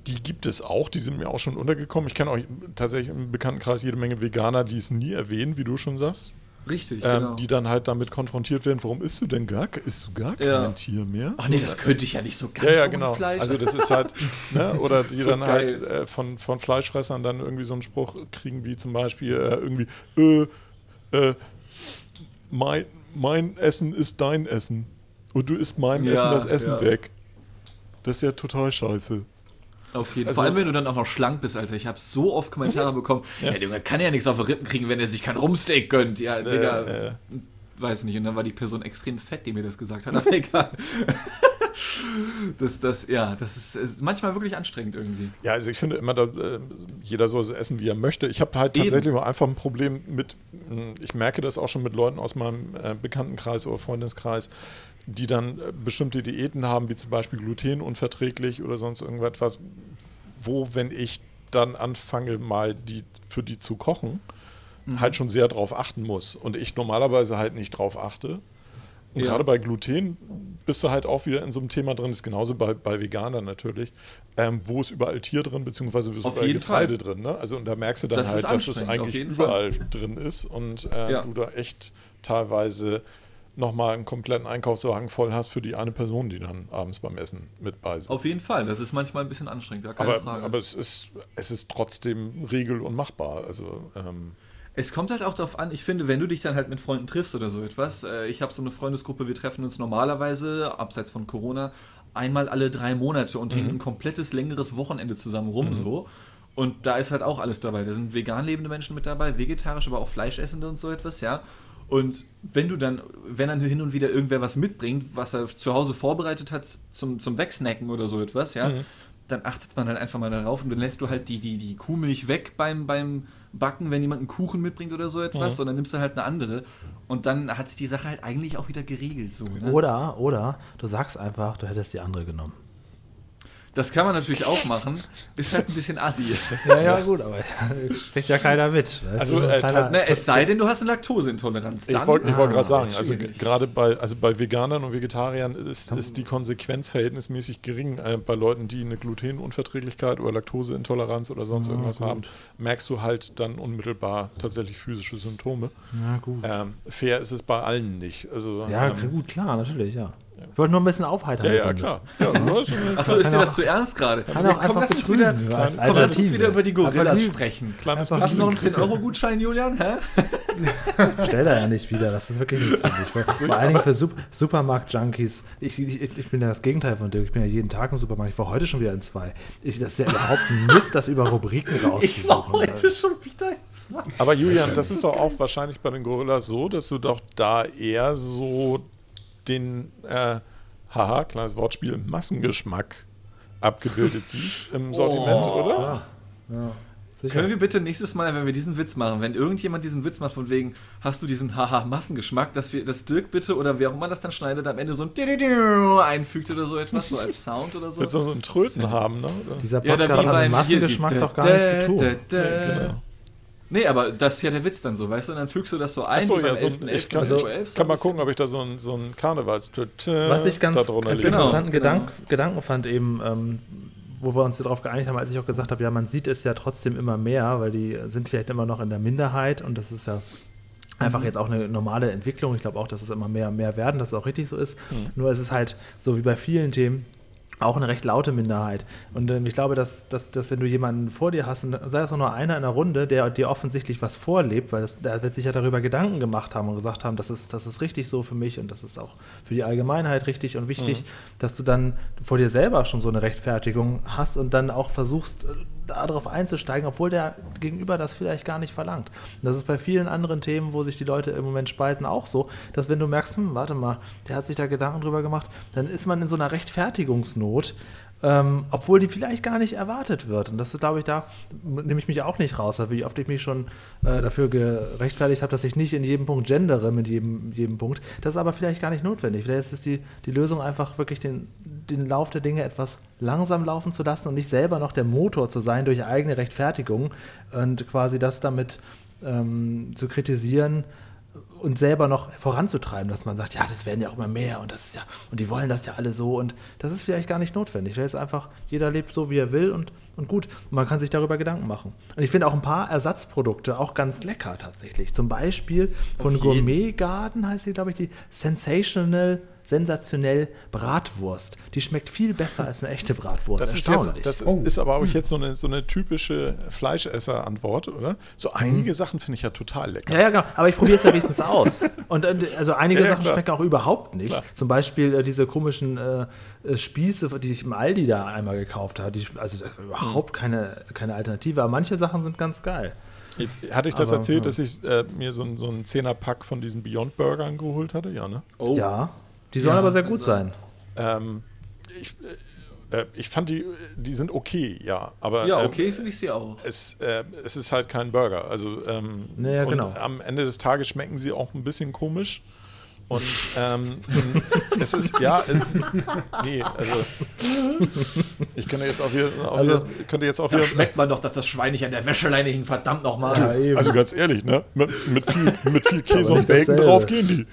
S1: die gibt es auch, die sind mir auch schon untergekommen. Ich kenne auch tatsächlich im Bekanntenkreis jede Menge Veganer, die es nie erwähnen, wie du schon sagst.
S2: Richtig,
S1: Ähm,
S2: genau.
S1: Die dann halt damit konfrontiert werden, warum isst du denn gar, isst du gar kein
S2: Ja.
S1: Tier mehr?
S2: Ach nee, das könnte ich ja nicht so ganz
S1: Ja, ja, genau.
S2: Fleisch.
S1: Also das ist halt, ne, oder die
S2: So
S1: dann halt
S2: geil.
S1: äh, von, von Fleischfressern dann irgendwie so einen Spruch kriegen, wie zum Beispiel äh, irgendwie, äh, äh, mein, mein Essen ist dein Essen. Und du isst meinem Essen das Essen weg. Das ist ja total scheiße.
S2: Auf jeden
S1: Also-
S2: Fall. Vor allem, wenn du dann auch noch schlank bist, Alter. Ich habe so oft Kommentare bekommen, ja. der Junge kann ja nichts auf die Rippen kriegen, wenn er sich kein Rumsteak gönnt. Ja, Digga,
S1: äh.
S2: weiß nicht. Und dann war die Person extrem fett, die mir das gesagt hat. Aber egal. das, das, ja, das ist, ist manchmal wirklich anstrengend irgendwie.
S1: Ja, also ich finde immer, da, äh, jeder soll so essen, wie er möchte. Ich habe halt
S2: Eben.
S1: tatsächlich mal einfach ein Problem mit, mh, ich merke das auch schon mit Leuten aus meinem äh, Bekanntenkreis oder Freundeskreis, die dann äh, bestimmte Diäten haben, wie zum Beispiel glutenunverträglich oder sonst irgendwas, wo, wenn ich dann anfange, mal die für die zu kochen, halt schon sehr drauf achten muss. Und ich normalerweise halt nicht drauf achte. Und
S2: Ja.
S1: gerade bei Gluten bist du halt auch wieder in so einem Thema drin, ist genauso bei, bei Veganern natürlich, ähm, wo ist überall Tier drin, beziehungsweise wo ist überall Getreide drin. Ne? Also und da merkst du dann
S2: Das
S1: halt, dass es eigentlich überall drin ist und äh,
S2: Ja.
S1: du da echt teilweise nochmal einen kompletten Einkaufswagen voll hast für die eine Person, die dann abends beim Essen mit bei sitzt.
S2: Auf jeden Fall. Das ist manchmal ein bisschen anstrengend, gar keine
S1: aber,
S2: Frage.
S1: aber es ist, es ist trotzdem regel- und machbar. Also ähm,
S2: Es kommt halt auch darauf an, ich finde, wenn du dich dann halt mit Freunden triffst oder so etwas, äh, ich habe so eine Freundesgruppe, wir treffen uns normalerweise, abseits von Corona, einmal alle drei Monate und hängen ein komplettes längeres Wochenende zusammen rum so. Und da ist halt auch alles dabei. Da sind vegan lebende Menschen mit dabei, vegetarisch, aber auch Fleischessende und so etwas, ja. Und wenn du dann, wenn dann hin und wieder irgendwer was mitbringt, was er zu Hause vorbereitet hat zum, zum Wegsnacken oder so etwas, ja, dann achtet man halt einfach mal darauf und dann lässt du halt die, die, die Kuhmilch weg beim, beim Backen, wenn jemand einen Kuchen mitbringt oder so etwas,
S1: Mhm.
S2: und dann nimmst du halt eine andere. Und dann hat sich die Sache halt eigentlich auch wieder geregelt. So, ne?
S3: Oder, oder du sagst einfach, du hättest die andere genommen.
S2: Das kann man natürlich auch machen. Ist halt ein bisschen assi.
S3: Ja, ja, gut, aber kriegt ja keiner mit. Weißt
S1: Also, äh,
S3: kleiner-
S2: Na, es sei denn, du hast eine Laktoseintoleranz.
S1: Ich
S2: Dann
S1: wollte wollt
S3: Ah,
S1: gerade sagen, also gerade bei, also bei Veganern und Vegetariern ist, ist die Konsequenz verhältnismäßig gering. Äh, bei Leuten, die eine Glutenunverträglichkeit oder Laktoseintoleranz oder sonst irgendwas haben, merkst du halt dann unmittelbar tatsächlich physische Symptome.
S3: Na gut.
S1: Ähm, fair ist es bei allen nicht. Also,
S3: ja,
S1: ähm,
S3: gut, klar, natürlich, ja. Ich wollte nur ein bisschen aufheitern.
S1: ja, ja, klar. Ja,
S2: Achso, ist dir das zu ernst gerade?
S3: Kann auch
S2: Komm,
S3: einfach
S2: lass uns wieder,
S3: ja, als
S2: komm, lass uns wieder über die Gorillas sprechen.
S1: kleines
S2: Hast du noch einen
S1: bisschen.
S2: 10-Euro-Gutschein, Julian? Hä?
S3: Stell da ja nicht wieder, das ist wirklich nicht so. Ich war, vor allen Dingen für Sup Supermarkt-Junkies. Ich, ich, ich bin ja das Gegenteil von Dirk. Ich bin ja jeden Tag im Supermarkt. Ich war heute schon wieder in zwei. Ich, das ist ja überhaupt ein Mist, das über Rubriken
S2: Ich war
S3: rauszusuchen.
S2: heute schon wieder in zwei.
S1: Aber Julian, das ist doch auch wahrscheinlich bei den Gorillas so, dass du doch da eher so den, äh, haha, kleines Wortspiel, Massengeschmack abgebildet siehst im Sortiment, oder?
S3: Sicher.
S2: Können wir bitte nächstes Mal, wenn wir diesen Witz machen, wenn irgendjemand diesen Witz macht, von wegen, hast du diesen Haha-Massengeschmack, dass wir, dass Dirk bitte oder wer auch immer das dann schneidet, am Ende so ein einfügt oder so etwas, so als Sound oder so.
S1: Du so einen Tröten haben, ne?
S3: Dieser
S2: Ja,
S3: Podcast
S2: wie
S3: hat mit Massengeschmack doch gar nichts zu tun.
S2: da, da, da.
S1: genau.
S2: Nee, aber das ist ja der Witz dann so, weißt du? Und dann fügst du das so ein,
S1: Achso, ja, so,
S2: 11.11.
S1: ich kann,
S2: oder
S1: ich
S2: so 11, so
S1: kann
S2: ein
S1: mal gucken, ob ich da so einen so einen Karnevalströten
S3: Was ich ganz,
S1: da drunter
S3: ganz.
S2: Genau.
S3: interessanten
S2: genau.
S3: Gedank, Gedanken fand eben, ähm, wo wir uns darauf geeinigt haben, als ich auch gesagt habe, ja, man sieht es ja trotzdem immer mehr, weil die sind vielleicht immer noch in der Minderheit und das ist ja einfach jetzt auch eine normale Entwicklung. Ich glaube auch, dass es immer mehr und mehr werden, dass es auch richtig so ist. Nur es ist halt so wie bei vielen Themen auch eine recht laute Minderheit. Und ähm, ich glaube, dass, dass, dass wenn du jemanden vor dir hast, und sei es auch nur einer in der Runde, der dir offensichtlich was vorlebt, weil das, der wird sich ja darüber Gedanken gemacht haben und gesagt haben, das ist, das ist richtig so für mich und das ist auch für die Allgemeinheit richtig und wichtig, dass du dann vor dir selber schon so eine Rechtfertigung hast und dann auch versuchst, darauf einzusteigen, obwohl der Gegenüber das vielleicht gar nicht verlangt. Und das ist bei vielen anderen Themen, wo sich die Leute im Moment spalten, auch so, dass wenn du merkst, hm, warte mal, der hat sich da Gedanken drüber gemacht, dann ist man in so einer Rechtfertigungsnot, ähm, obwohl die vielleicht gar nicht erwartet wird. Und das ist, glaube ich, da nehme ich mich auch nicht raus, wie oft ich mich schon äh, dafür gerechtfertigt habe, dass ich nicht in jedem Punkt gendere mit jedem, jedem Punkt. Das ist aber vielleicht gar nicht notwendig. Vielleicht ist es die, die Lösung einfach wirklich den, den Lauf der Dinge etwas langsam laufen zu lassen und nicht selber noch der Motor zu sein durch eigene Rechtfertigung und quasi das damit ähm, zu kritisieren, und selber noch voranzutreiben, dass man sagt, ja, das werden ja auch immer mehr und das ist ja, und die wollen das ja alle so und das ist vielleicht gar nicht notwendig. Das ist einfach, jeder lebt so, wie er will und, und gut. Und man kann sich darüber Gedanken machen. Und ich finde auch ein paar Ersatzprodukte auch ganz lecker tatsächlich. Zum Beispiel von. Gourmet Garden heißt sie, glaube ich, die Sensational sensationell Bratwurst. Die schmeckt viel besser als eine echte Bratwurst.
S1: Das, ist,
S3: Erstaunlich.
S1: jetzt, das
S4: Oh.
S1: ist aber auch jetzt so eine, so eine typische Fleischesser-Antwort, oder? So einige Sachen finde ich ja total lecker.
S3: Ja, ja, genau. Aber ich probiere es ja wenigstens aus. Und äh, also einige
S1: Ja,
S3: Sachen
S1: klar.
S3: schmecken auch überhaupt nicht.
S1: Klar.
S3: Zum Beispiel äh, diese komischen äh, äh, Spieße, die ich im Aldi da einmal gekauft habe. Die, also das ist überhaupt keine, keine Alternative. Aber manche Sachen sind ganz geil.
S1: Hatte ich das
S3: Aber,
S1: erzählt,
S3: ja.
S1: dass ich äh, mir so, ein- so einen Zehner-Pack von diesen Beyond Burgern geholt hatte? Ja, ne?
S2: Oh.
S3: Ja. Die sollen
S2: Ja,
S3: aber sehr gut
S2: also-
S3: sein.
S1: Ähm, ich, äh, äh, ich fand die, die sind okay, ja. Aber
S2: Ja,
S1: äh,
S2: okay, finde ich sie auch.
S1: es, äh, es ist halt kein Burger. Also ähm,
S3: Naja,
S1: und
S3: genau.
S1: am Ende des Tages schmecken sie auch ein bisschen komisch. Und ähm, es ist, ja, äh, nee, also ich könnte jetzt auch wieder, auch
S3: Also-
S1: wieder könnte jetzt auch
S2: Da
S1: wieder,
S2: schmeckt man doch, dass das Schwein nicht an der Wäscheleine hing, verdammt nochmal.
S3: Ja,
S1: also ganz ehrlich, ne, mit, mit, viel, mit viel Käse und Bacon
S3: dasselbe.
S1: drauf gehen die.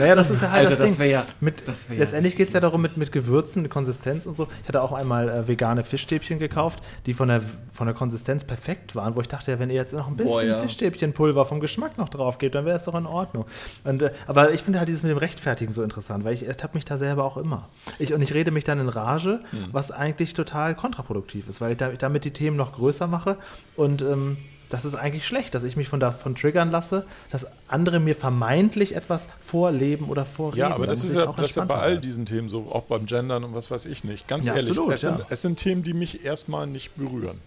S3: Naja, das ist ja halt
S2: Alter,
S3: das
S2: das
S3: Ding.
S2: wäre ja.
S3: Mit,
S2: das wär ja
S3: letztendlich geht es ja darum, mit, mit Gewürzen, mit Konsistenz und so. Ich hatte auch einmal äh, vegane Fischstäbchen gekauft, die von der, von der Konsistenz perfekt waren, wo ich dachte, ja, wenn ihr jetzt noch ein bisschen
S2: Boah, ja.
S3: Fischstäbchenpulver vom Geschmack noch drauf gebt, dann wäre es doch in Ordnung. Und, äh, aber ich finde halt dieses mit dem Rechtfertigen so interessant, weil ich ertappe mich da selber auch immer. Ich, und ich rede mich dann in Rage,
S2: Hm.
S3: was eigentlich total kontraproduktiv ist, weil ich da, damit die Themen noch größer mache und ähm, das ist eigentlich schlecht, dass ich mich von davon triggern lasse, dass andere mir vermeintlich etwas vorleben oder vorreden.
S1: Ja, aber
S3: Da
S1: das ist ja,
S3: auch
S1: das ist ja bei all diesen Themen so, auch beim Gendern und was weiß ich nicht. Ganz
S3: Ja,
S1: ehrlich,
S3: absolut,
S1: es, sind,
S3: ja.
S1: es sind Themen, die mich erstmal nicht berühren.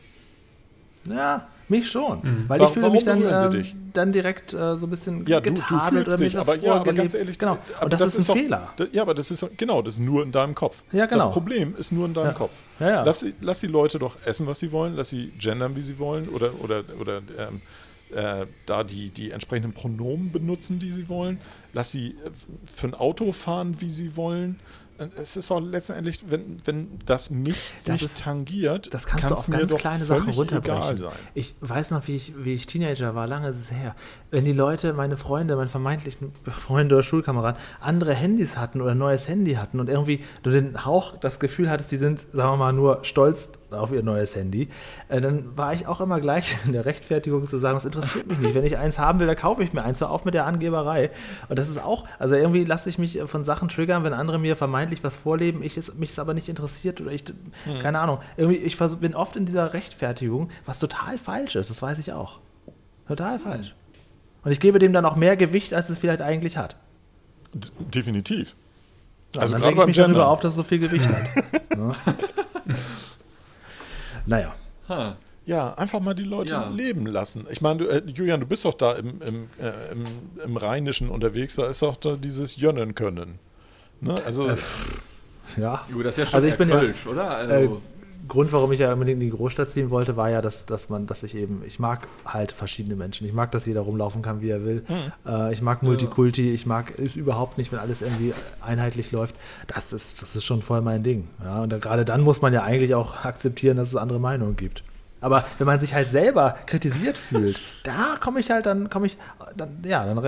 S3: Ja, mich schon. Weil
S1: Wa-
S3: ich fühle
S1: warum
S3: mich dann,
S1: dich?
S3: dann direkt äh, so ein bisschen
S1: Ja, du, du
S3: getadelt
S1: fühlst
S3: oder was
S1: aber, ja, aber ganz ehrlich,
S3: Genau.
S1: aber
S3: Und das, ist ein
S1: doch-
S3: Fehler.
S1: da- ja, aber das ist genau, das ist nur in deinem Kopf.
S3: Ja, genau.
S1: Das Problem ist nur in deinem
S3: Ja.
S1: Kopf.
S3: Ja.
S1: Lass, die- lass die Leute doch essen, was sie wollen, lass sie gendern, wie sie wollen oder, oder, oder ähm, äh, da die, die entsprechenden Pronomen benutzen, die sie wollen. Lass sie äh, für ein Auto fahren, wie sie wollen. Es ist auch letztendlich, wenn, wenn das mich
S3: Das
S1: nicht
S3: ist-
S1: tangiert,
S3: Das kannst du auf ganz kleine Sachen runterbrechen. Ich weiß noch, wie ich, wie ich Teenager war, lange ist es her. Wenn die Leute, meine Freunde, meine vermeintlichen Freunde oder Schulkameraden, andere Handys hatten oder ein neues Handy hatten und irgendwie du den Hauch, das Gefühl hattest, die sind, sagen wir mal, nur stolz auf ihr neues Handy, äh, dann war ich auch immer gleich in der Rechtfertigung zu sagen, das interessiert mich nicht. Wenn ich eins haben will, dann kaufe ich mir eins. Hör auf mit der Angeberei. Und das ist auch, also irgendwie lasse ich mich von Sachen triggern, wenn andere mir vermeintlich was vorleben, ich es, mich es aber nicht interessiert oder ich, keine Ahnung. Irgendwie, ich vers- bin oft in dieser Rechtfertigung, was total falsch ist, das weiß ich auch. Total falsch. Und ich gebe dem dann auch mehr Gewicht, als es vielleicht eigentlich hat.
S1: D- Definitiv.
S3: Ja,
S1: Also
S3: dann
S1: gerade
S3: reg ich mich darüber
S1: Gendern.
S3: auf, dass es so viel Gewicht hat. Ja. naja.
S2: Ha.
S1: Ja, einfach mal die Leute
S2: Ja.
S1: leben lassen. Ich meine, du, äh, Julian, du bist doch da im, im, äh, im, im Rheinischen unterwegs, da ist doch da dieses Jönnen können. Ne? Also,
S3: Ja.
S2: Gut, das ist ja schon
S3: Also ich bin ja-
S2: Kölsch, oder?
S3: Äh,
S2: Also,
S3: Grund, warum ich ja unbedingt in die Großstadt ziehen wollte, war ja, dass, dass man, dass ich eben, ich mag halt verschiedene Menschen. Ich mag, dass jeder rumlaufen kann, wie er will. Äh, ich mag Multikulti, ich mag es überhaupt nicht, wenn alles irgendwie einheitlich läuft. Das ist, das ist schon voll mein Ding. Ja, und da, gerade dann muss man ja eigentlich auch akzeptieren, dass es andere Meinungen gibt. Aber wenn man sich halt selber kritisiert fühlt, da komme ich halt, dann komme ich, dann, ja, dann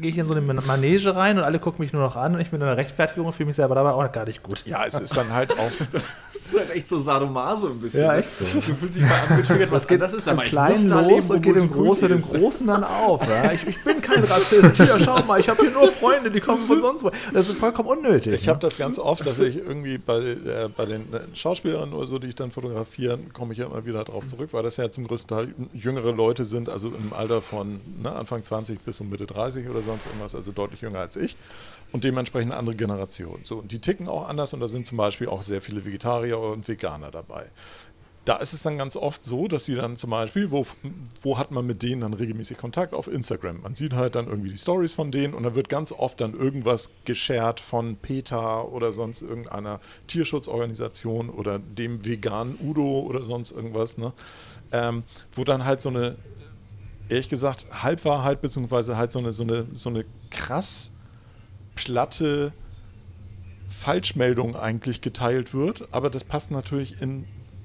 S3: gehe ich in so eine Manege rein und alle gucken mich nur noch an und ich bin in einer Rechtfertigung und fühle mich selber dabei auch gar nicht gut.
S1: ja, es ist dann halt auch,
S2: das ist halt echt so Sadomaso ein bisschen.
S3: Ja,
S2: ne?
S3: echt so.
S2: Du fühlst dich mal angetriggert, was das ist, aber ich muss da
S3: los
S2: leben,
S3: und geht im Großen mit dem. Großen dann auf. Ja? Ich, ich bin kein Rassist. Hier, schau mal, ich habe hier nur Freunde, die kommen von sonst wo. Das ist vollkommen unnötig.
S1: ich habe das ganz oft, dass ich irgendwie bei, äh, bei den äh, Schauspielern oder so, die ich dann fotografiere, komme ich ja immer wieder drauf zurück, weil das ja zum größten Teil jüngere Leute sind, also im Alter von ne, Anfang 20 bis um Mitte 30 oder sonst irgendwas, also deutlich jünger als ich und dementsprechend andere Generation. So, und die ticken auch anders und da sind zum Beispiel auch sehr viele Vegetarier und Veganer dabei. Da ist es dann ganz oft so, dass sie dann zum Beispiel, wo, wo hat man mit denen dann regelmäßig Kontakt? Auf Instagram. Man sieht halt dann irgendwie die Stories von denen und da wird ganz oft dann irgendwas geshared von PETA oder sonst irgendeiner Tierschutzorganisation oder dem veganen Udo oder sonst irgendwas, ne? Ähm, wo dann halt so eine, ehrlich gesagt, Halbwahrheit beziehungsweise halt so eine, so eine, so eine krass platte Falschmeldung eigentlich geteilt wird, aber das passt natürlich in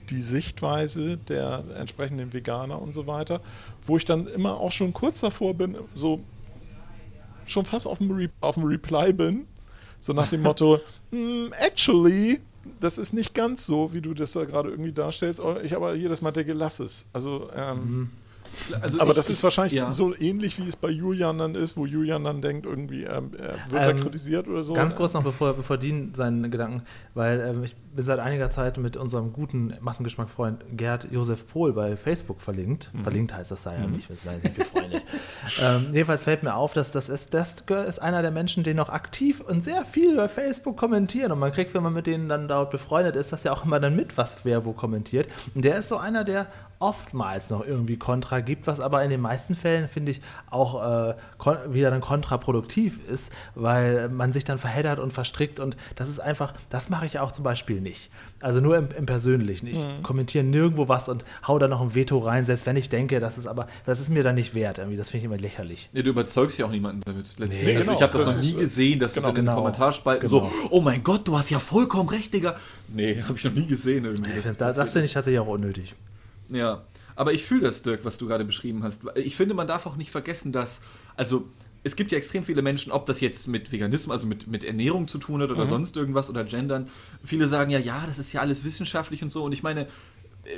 S1: die Sichtweise der entsprechenden Veganer und so weiter, wo ich dann immer auch schon kurz davor bin, so schon fast auf dem, Re auf dem Reply bin. So nach dem Motto, "Mm, actually, das ist nicht ganz so, wie du das da gerade irgendwie darstellst. Ich aber jedes Mal denke, lass es. Also, ähm,
S2: Also
S1: aber
S2: ich-
S1: das ist wahrscheinlich
S2: ja.
S1: so ähnlich, wie es bei Julian dann ist, wo Julian dann denkt, irgendwie, ähm, er wird da
S3: Ähm,
S1: kritisiert oder so.
S3: Ganz kurz noch, bevor, bevor Dean seinen Gedanken, weil ähm, ich bin seit einiger Zeit mit unserem guten Massengeschmack-Freund Gerd Josef Pohl bei Facebook verlinkt. Verlinkt heißt das sei ja nicht, das sei ja nicht befreundet. ähm, jedenfalls fällt mir auf, dass das ist, das ist einer der Menschen, die noch aktiv und sehr viel bei Facebook kommentieren. Und man kriegt, wenn man mit denen dann dort befreundet ist, das ja auch immer dann mit, was wer wo kommentiert. Und der ist so einer, der oftmals noch irgendwie Kontra gibt, was aber in den meisten Fällen, finde ich, auch äh, wieder dann kontraproduktiv ist, weil man sich dann verheddert und verstrickt und das ist einfach, das mache ich auch zum Beispiel nicht. Also nur im, im Persönlichen. Ich kommentiere nirgendwo was und hau da noch ein Veto rein, selbst wenn ich denke, das ist aber, das ist mir dann nicht wert. Irgendwie. Das finde ich immer lächerlich.
S2: Ja, du überzeugst ja auch niemanden damit. Letztendlich.
S3: Nee,
S2: also
S1: genau,
S2: ich habe das,
S1: das
S2: noch nie gesehen, dass
S1: genau,
S2: das in den
S3: genau.
S2: Kommentarspalten
S3: Genau.
S2: so, oh mein Gott, du hast ja vollkommen recht, Digga. Nee, habe ich noch nie gesehen irgendwie.
S3: Das,
S2: Das,
S3: das, das finde ich tatsächlich auch unnötig.
S2: Ja, aber ich fühle das, Dirk, was du gerade beschrieben hast. Ich finde, man darf auch nicht vergessen, dass, also es gibt ja extrem viele Menschen, ob das jetzt mit Veganismus, also mit, mit Ernährung zu tun hat oder sonst irgendwas oder Gendern. Viele sagen ja, ja, das ist ja alles wissenschaftlich und so. Und ich meine, äh,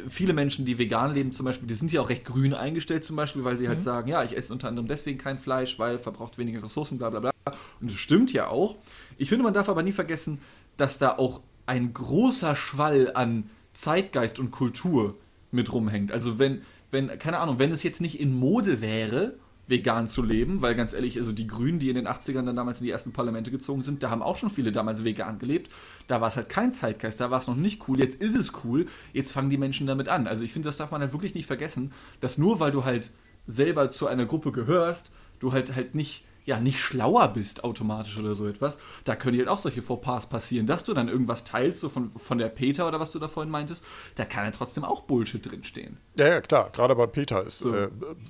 S2: viele Menschen, die vegan leben zum Beispiel, die sind ja auch recht grün eingestellt zum Beispiel, weil sie halt sagen, ja, ich esse unter anderem deswegen kein Fleisch, weil verbraucht weniger Ressourcen, bla bla bla. Und das stimmt ja auch. Ich finde, man darf aber nie vergessen, dass da auch ein großer Schwall an Zeitgeist und Kultur mit rumhängt. Also wenn, wenn, keine Ahnung, wenn es jetzt nicht in Mode wäre, vegan zu leben, weil ganz ehrlich, also die Grünen, die in den 80ern dann damals in die ersten Parlamente gezogen sind, da haben auch schon viele damals vegan gelebt. Da war es halt kein Zeitgeist, da war es noch nicht cool. Jetzt ist es cool, jetzt fangen die Menschen damit an. Also ich finde, das darf man halt wirklich nicht vergessen, dass nur weil du halt selber zu einer Gruppe gehörst, du halt halt nicht ja, nicht schlauer bist automatisch oder so etwas, da können halt auch solche Fauxpas passieren, dass du dann irgendwas teilst, so von, von der Peter oder was du da vorhin meintest, da kann ja trotzdem auch Bullshit drinstehen.
S1: ja, ja, klar. Gerade bei Peter ist
S2: So.
S1: äh,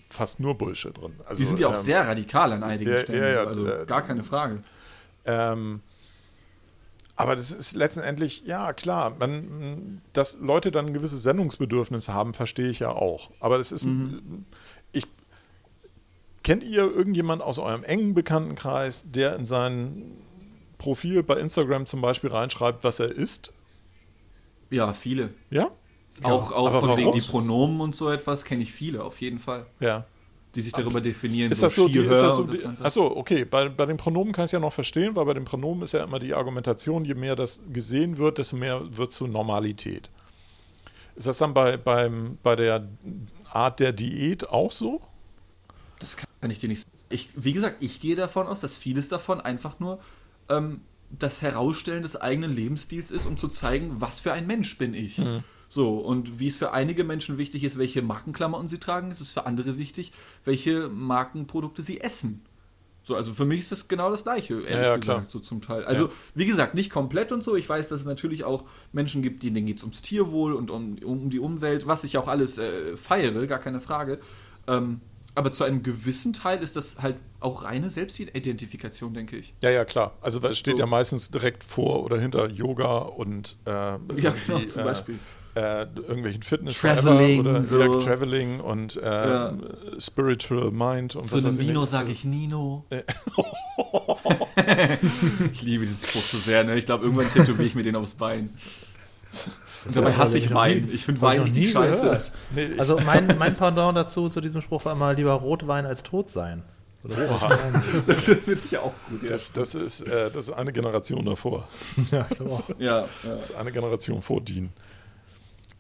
S1: fast nur Bullshit drin. Also,
S2: Die sind ja auch
S1: ähm,
S2: sehr radikal an einigen
S1: ja,
S2: Stellen,
S1: ja, ja,
S2: so, also
S1: äh,
S2: gar keine Frage.
S1: Ähm, aber das ist letztendlich, ja klar, man, dass Leute dann ein gewisses Sendungsbedürfnis haben, verstehe ich ja auch. Aber das ist, ich, kennt ihr irgendjemand aus eurem engen Bekanntenkreis, der in sein Profil bei Instagram zum Beispiel reinschreibt, was er isst?
S2: Ja, viele.
S1: Ja?
S2: auch auch
S1: aber
S2: von wegen
S1: warum?
S2: die Pronomen und so etwas kenne ich viele, auf jeden Fall.
S1: Ja.
S2: Die sich darüber definieren,
S1: Ist das so? Die, ist das so die, achso, okay. Bei, bei den Pronomen kann ich es ja noch verstehen, weil bei den Pronomen ist ja immer die Argumentation, je mehr das gesehen wird, desto mehr wird zur Normalität. Ist das dann bei, beim, bei der Art der Diät auch so?
S2: Kann ich dir nicht sagen. Ich, wie gesagt, ich gehe davon aus, dass vieles davon einfach nur ähm, das Herausstellen des eigenen Lebensstils ist, um zu zeigen, was für ein Mensch bin ich. So, und wie es für einige Menschen wichtig ist, welche Markenklamotten sie tragen, ist es für andere wichtig, welche Markenprodukte sie essen. So, also für mich ist das genau das Gleiche, ehrlich
S1: Ja, ja,
S2: gesagt,
S1: klar.
S2: so zum Teil. Also, wie gesagt, nicht komplett und so. Ich weiß, dass es natürlich auch Menschen gibt, denen geht es ums Tierwohl und um, um die Umwelt, was ich auch alles äh, feiere, gar keine Frage. Ähm, aber zu einem gewissen Teil ist das halt auch reine Selbstidentifikation, denke ich.
S1: Ja, ja, klar. Also es steht
S2: So.
S1: ja meistens direkt vor oder hinter Yoga und äh,
S2: Ja, genau, zum
S1: äh,
S2: Beispiel.
S1: Äh, irgendwelchen Fitness
S2: Traveling,
S1: oder
S2: so.
S1: ja, Traveling und äh,
S2: Ja.
S1: Spiritual Mind und
S2: Zu
S1: was
S2: einem
S1: nicht.
S2: sage ich Nino. ich liebe diesen Spruch so sehr, ne? Ich glaube, irgendwann tätowiere ich mir den aufs Bein. Und dabei
S3: Das
S2: hasse ich Wein.
S3: nie-
S2: Ich finde Wein richtig scheiße.
S1: Nee,
S3: Also mein, mein Pendant dazu, zu diesem Spruch war immer lieber Rotwein als tot sein. Das
S2: Das finde ich ja auch gut. Ja,
S1: das, das, ist, äh, das ist eine Generation davor.
S3: ja, ich auch.
S2: ja, ja.
S1: Das ist eine Generation vor Dean.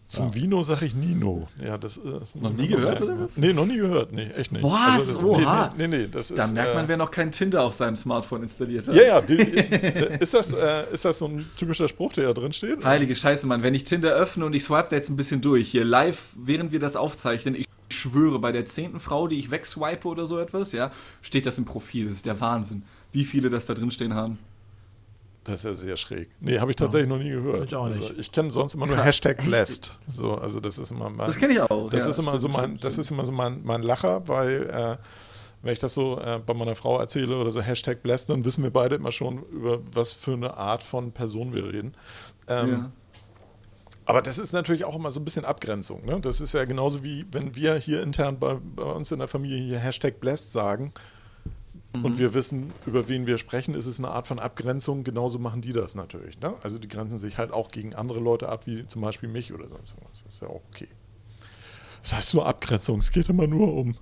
S1: Zum Vino sage ich Nino. Ja, das, äh, das
S2: Noch nie gehört, oder was?
S1: Nee, noch nie gehört. Nee, echt nicht.
S2: Was?
S1: das,
S2: Oha.
S1: Nee, nee, nee, das
S2: Da
S1: ist,
S2: merkt man,
S1: äh,
S2: wer noch kein Tinder auf seinem Smartphone installiert hat.
S1: Ja, ja. Die, ist, das, äh, ist das so ein typischer Spruch, der da drin steht?
S2: Heilige Scheiße, Mann. Wenn ich Tinder öffne und ich swipe da jetzt ein bisschen durch, hier live, während wir das aufzeichnen, ich schwöre, bei der zehnten Frau, die ich wegswipe oder so etwas, ja, steht das im Profil. Das ist der Wahnsinn. Wie viele das da drin stehen haben.
S1: Das ist ja sehr schräg. Nee, habe ich tatsächlich noch nie gehört.
S3: Ich auch nicht.
S1: Also, ich kenne sonst immer nur Hashtag blessed. So, also das ist immer mein,
S2: Das kenne ich auch.
S1: Das
S2: ja,
S1: ist immer so mein,
S2: stimmt,
S1: das ist immer so mein, mein Lacher, weil äh, wenn ich das so äh, bei meiner Frau erzähle oder so Hashtag blessed, dann wissen wir beide immer schon, über was für eine Art von Person wir reden. Ähm,
S2: ja.
S1: Aber das ist natürlich auch immer so ein bisschen Abgrenzung. Ne? Das ist ja genauso wie, wenn wir hier intern bei, bei uns in der Familie hier Hashtag blessed sagen, und wir wissen, über wen wir sprechen, ist es eine Art von Abgrenzung. Genauso machen die das natürlich. Ne? Also die grenzen sich halt auch gegen andere Leute ab, wie zum Beispiel mich oder sonst was. Das ist ja auch okay. Das heißt nur Abgrenzung. Es geht immer nur um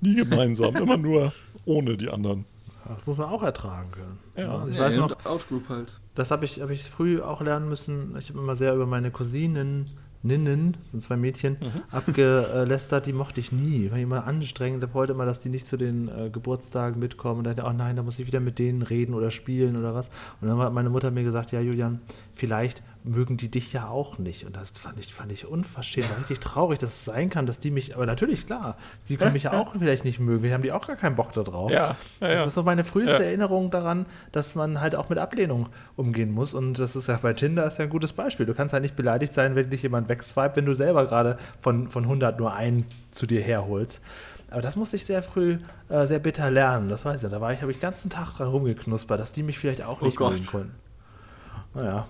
S1: nie gemeinsam, immer nur ohne die anderen.
S3: Das muss man auch ertragen können.
S1: Ja.
S3: Also ich
S2: Ja,
S3: weiß noch,
S2: Outgroup halt.
S3: das habe ich, hab ich früh auch lernen müssen. Ich habe immer sehr über meine Cousinen, Ninnen, sind zwei Mädchen, abgelästert, die mochte ich nie. War immer anstrengend. Ich wollte immer, dass die nicht zu den äh, Geburtstagen mitkommen. Und dann dachte ich, oh nein, da muss ich wieder mit denen reden oder spielen oder was. Und dann hat meine Mutter mir gesagt, ja Julian, vielleicht mögen die dich ja auch nicht. Und das fand ich, fand ich unverschämt, war richtig traurig, dass es sein kann, dass die mich, aber natürlich, klar, die können mich ja auch vielleicht nicht mögen. Wir haben die auch gar keinen Bock da drauf.
S1: Ja, ja, ja.
S3: Das ist so meine früheste. Erinnerung daran, dass man halt auch mit Ablehnung umgehen muss. Und das ist ja bei Tinder ist ja ein gutes Beispiel. Du kannst halt nicht beleidigt sein, wenn dich jemand wegswipe, wenn du selber gerade von, von 100 nur einen zu dir herholst. Aber das musste ich sehr früh äh, sehr bitter lernen. Das weiß ich. Da war ich, habe ich den ganzen Tag dran rumgeknuspert, dass die mich vielleicht auch
S2: Oh
S3: nicht
S2: Gott.
S3: mögen konnten. Naja,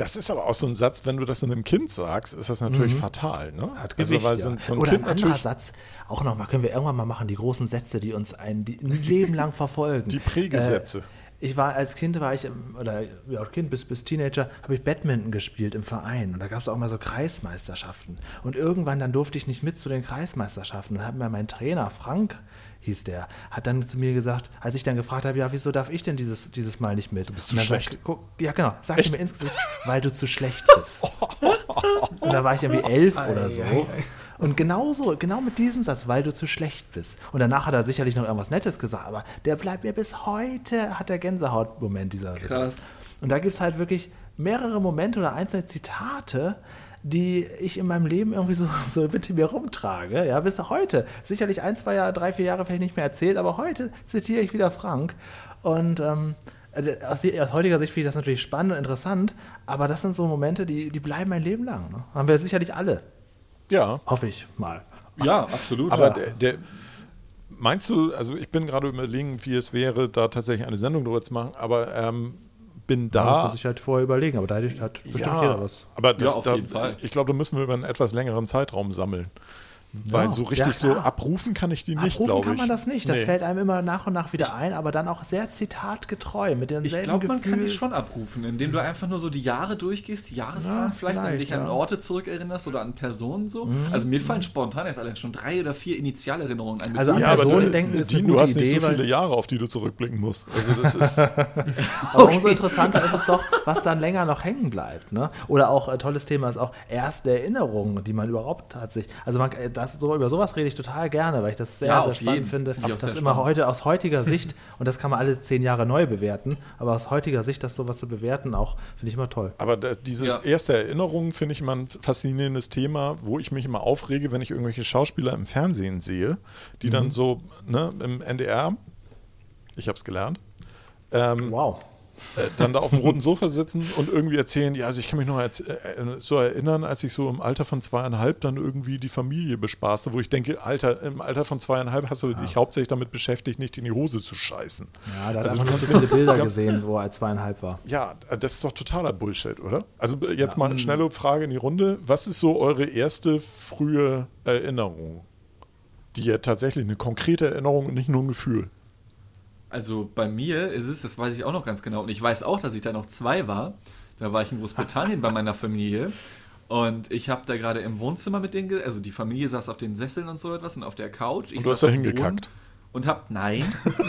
S1: Das ist aber auch so ein Satz, wenn du das einem Kind sagst, ist das natürlich fatal. Ne?
S3: Mhm. hat
S1: also,
S3: Gewicht, ja.
S1: so, so ein
S3: Oder
S1: Kind
S3: ein anderer Satz, auch nochmal, können wir irgendwann mal machen, die großen Sätze, die uns ein, die ein Leben lang verfolgen.
S1: die Prägesätze.
S3: Äh, ich war als Kind war ich im- oder ja, Kind bis bis Teenager habe ich Badminton gespielt im Verein und da gab es auch mal so Kreismeisterschaften und irgendwann dann durfte ich nicht mit zu den Kreismeisterschaften und hat mir mein Trainer Frank hieß der hat dann zu mir gesagt als ich dann gefragt habe ja wieso darf ich denn dieses dieses Mal nicht mit du
S1: bist
S3: und
S1: zu
S3: dann
S1: schlecht.
S3: Sagt, guck, ja genau sagte mir ins Gesicht weil du zu schlecht bist und da war ich irgendwie elf oder so und genau so, genau mit diesem Satz, weil du zu schlecht bist. Und danach hat er sicherlich noch irgendwas Nettes gesagt, aber der bleibt mir bis heute, hat der Gänsehautmoment, dieser
S2: Krass.
S3: Satz. Und da gibt es halt wirklich mehrere Momente oder einzelne Zitate, die ich in meinem Leben irgendwie so, so mit mir rumtrage. Ja, bis heute. Sicherlich ein, zwei Jahre, drei, vier Jahre vielleicht nicht mehr erzählt, aber heute zitiere ich wieder Frank. Und ähm, also aus, heutiger Sicht finde ich das natürlich spannend und interessant, aber das sind so Momente, die, die bleiben mein Leben lang. Ne? Haben wir sicherlich alle.
S1: ja,
S3: Hoffe ich mal.
S2: Ja, absolut.
S1: aber der, der, meinst du, also ich bin gerade überlegen, wie es wäre, da tatsächlich eine Sendung drüber zu machen, aber ähm, bin
S3: Da muss
S1: da.
S3: man sich halt vorher überlegen, aber da hat bestimmt jeder was.
S1: aber das,
S2: auf
S1: da,
S2: jeden Fall.
S1: ich glaube, da müssen wir über einen etwas längeren Zeitraum sammeln. Weil so richtig
S3: ja,
S1: so abrufen kann ich die nicht,
S3: Abrufen
S1: glaube ich.
S3: kann man das nicht. Das
S1: Nee.
S3: fällt einem immer nach und nach wieder ein, aber dann auch sehr zitatgetreu, mit demselben
S2: ich glaube, man kann die schon abrufen, indem du einfach nur so die Jahre durchgehst, die Jahreszahlen
S3: Ja,
S2: vielleicht, an dich an
S3: ja. Mhm.
S2: Orte zurückerinnerst oder an Personen so. Also mir fallen spontan jetzt allein schon drei oder vier Initialerinnerungen ein.
S3: Also an
S2: so-
S1: Ja,
S3: Personen
S1: du,
S3: denken ist eine
S1: Dean, du
S3: gute
S1: hast nicht
S3: Idee,
S1: so
S3: weil-
S1: viele Jahre, auf die du zurückblicken musst. Also das ist,
S3: Aber umso interessanter ist es doch, was dann länger noch hängen bleibt. Ne? Oder auch äh, tolles Thema ist auch erste Erinnerungen, die man überhaupt hat sich. Also man, äh, das, so, über sowas rede ich total gerne, weil ich das sehr,
S2: Ja,
S3: sehr spannend
S2: jeden.
S3: finde.
S2: Auch
S3: das immer
S2: spannend.
S3: heute aus heutiger Sicht, und das kann man alle zehn Jahre neu bewerten, aber aus heutiger Sicht das sowas zu bewerten, auch finde ich immer toll.
S1: Aber da, dieses
S2: Ja.
S1: erste Erinnerung finde ich immer ein faszinierendes Thema, wo ich mich immer aufrege, wenn ich irgendwelche Schauspieler im Fernsehen sehe, die
S3: Mhm.
S1: dann so ne, im NDR, ich habe es gelernt, ähm,
S3: Wow.
S1: Äh, dann da auf dem roten Sofa sitzen und irgendwie erzählen, ja, also ich kann mich noch äh, so erinnern, als ich so im Alter von zweieinhalb dann irgendwie die Familie bespaßte, wo ich denke, Alter, im Alter von zweieinhalb hast du dich hauptsächlich damit beschäftigt, nicht in die Hose zu scheißen.
S3: Ja, da hat
S1: Also du
S3: nur so viele Bilder gesehen, wo er zweieinhalb war.
S1: Ja, das ist doch totaler Bullshit, oder? Also äh, jetzt mal eine schnelle Frage in die Runde. Was ist so eure erste frühe Erinnerung? Die ja tatsächlich eine konkrete Erinnerung und nicht nur ein Gefühl.
S2: Also bei mir ist es, das weiß ich auch noch ganz genau, und ich weiß auch, dass ich da noch zwei war. Da war ich in Großbritannien bei meiner Familie. Und ich habe da gerade im Wohnzimmer mit denen, also die Familie saß auf den Sesseln und so etwas und auf der Couch. Ich
S1: Und du hast da hingekackt.
S2: Und hab, nein.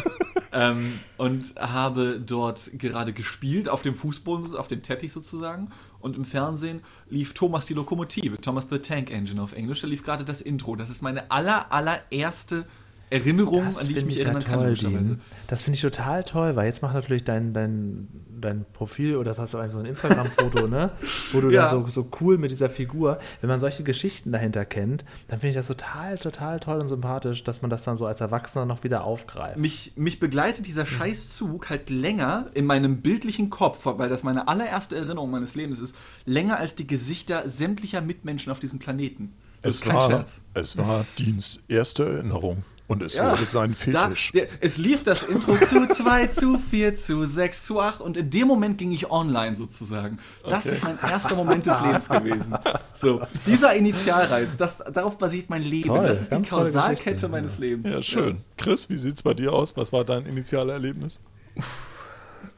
S2: ähm, und habe dort gerade gespielt, auf dem Fußboden, auf dem Teppich sozusagen. Und im Fernsehen lief Thomas die Lokomotive, Thomas the Tank Engine auf Englisch. Da lief gerade das Intro. Das ist meine aller, allererste Erinnerung, an die ich mich
S3: ja
S2: erinnern kann.
S3: toll. Dean. Das finde ich total toll, weil jetzt macht natürlich dein, dein, dein Profil oder so ein so ein Instagram-Foto, ne? Wo du
S2: Ja.
S3: da so, so cool mit dieser Figur, wenn man solche Geschichten dahinter kennt, dann finde ich das total, total toll und sympathisch, dass man das dann so als Erwachsener noch wieder aufgreift.
S2: mich, mich begleitet dieser Scheißzug halt länger in meinem bildlichen Kopf, weil das meine allererste Erinnerung meines Lebens ist, länger als die Gesichter sämtlicher Mitmenschen auf diesem Planeten. Das
S1: Es
S2: ist kein
S1: war,
S2: Scherz.
S1: es war Deans erste Erinnerung. Und es
S2: Ja.
S1: wurde sein
S2: Da,
S1: Fetisch.
S2: der, es lief das Intro zu 2, zu 4, zu 6, zu 8 und in dem Moment ging ich online sozusagen. Das ist mein erster Moment des Lebens gewesen. So, dieser Initialreiz, das, darauf basiert mein Leben.
S3: Toll,
S2: das ist die Kausalkette meines Lebens.
S1: ja, schön. Chris, wie sieht's bei dir aus? Was war dein Initialerlebnis?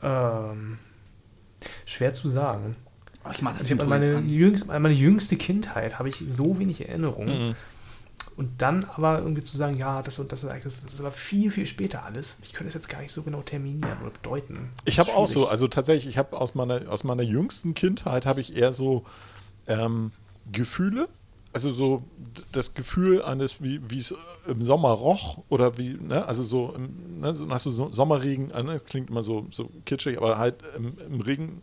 S4: Ähm, schwer zu sagen.
S2: Ich mach das
S4: Also ich meine, jüngst, meine jüngste Kindheit habe ich so wenig Erinnerungen.
S1: Mhm.
S4: Und dann aber irgendwie zu sagen, ja, das und das Ereignis, das ist aber viel, viel später alles. Ich könnte es jetzt gar nicht so genau terminieren oder bedeuten.
S1: Ich habe auch so, also tatsächlich, ich habe aus meiner, aus meiner jüngsten Kindheit habe ich eher so ähm, Gefühle, also so das Gefühl eines, wie wie es im Sommer roch oder wie, ne, also so, im, ne, so hast du so Sommerregen, äh, ne, das klingt immer so, so kitschig, aber halt im, im Regen,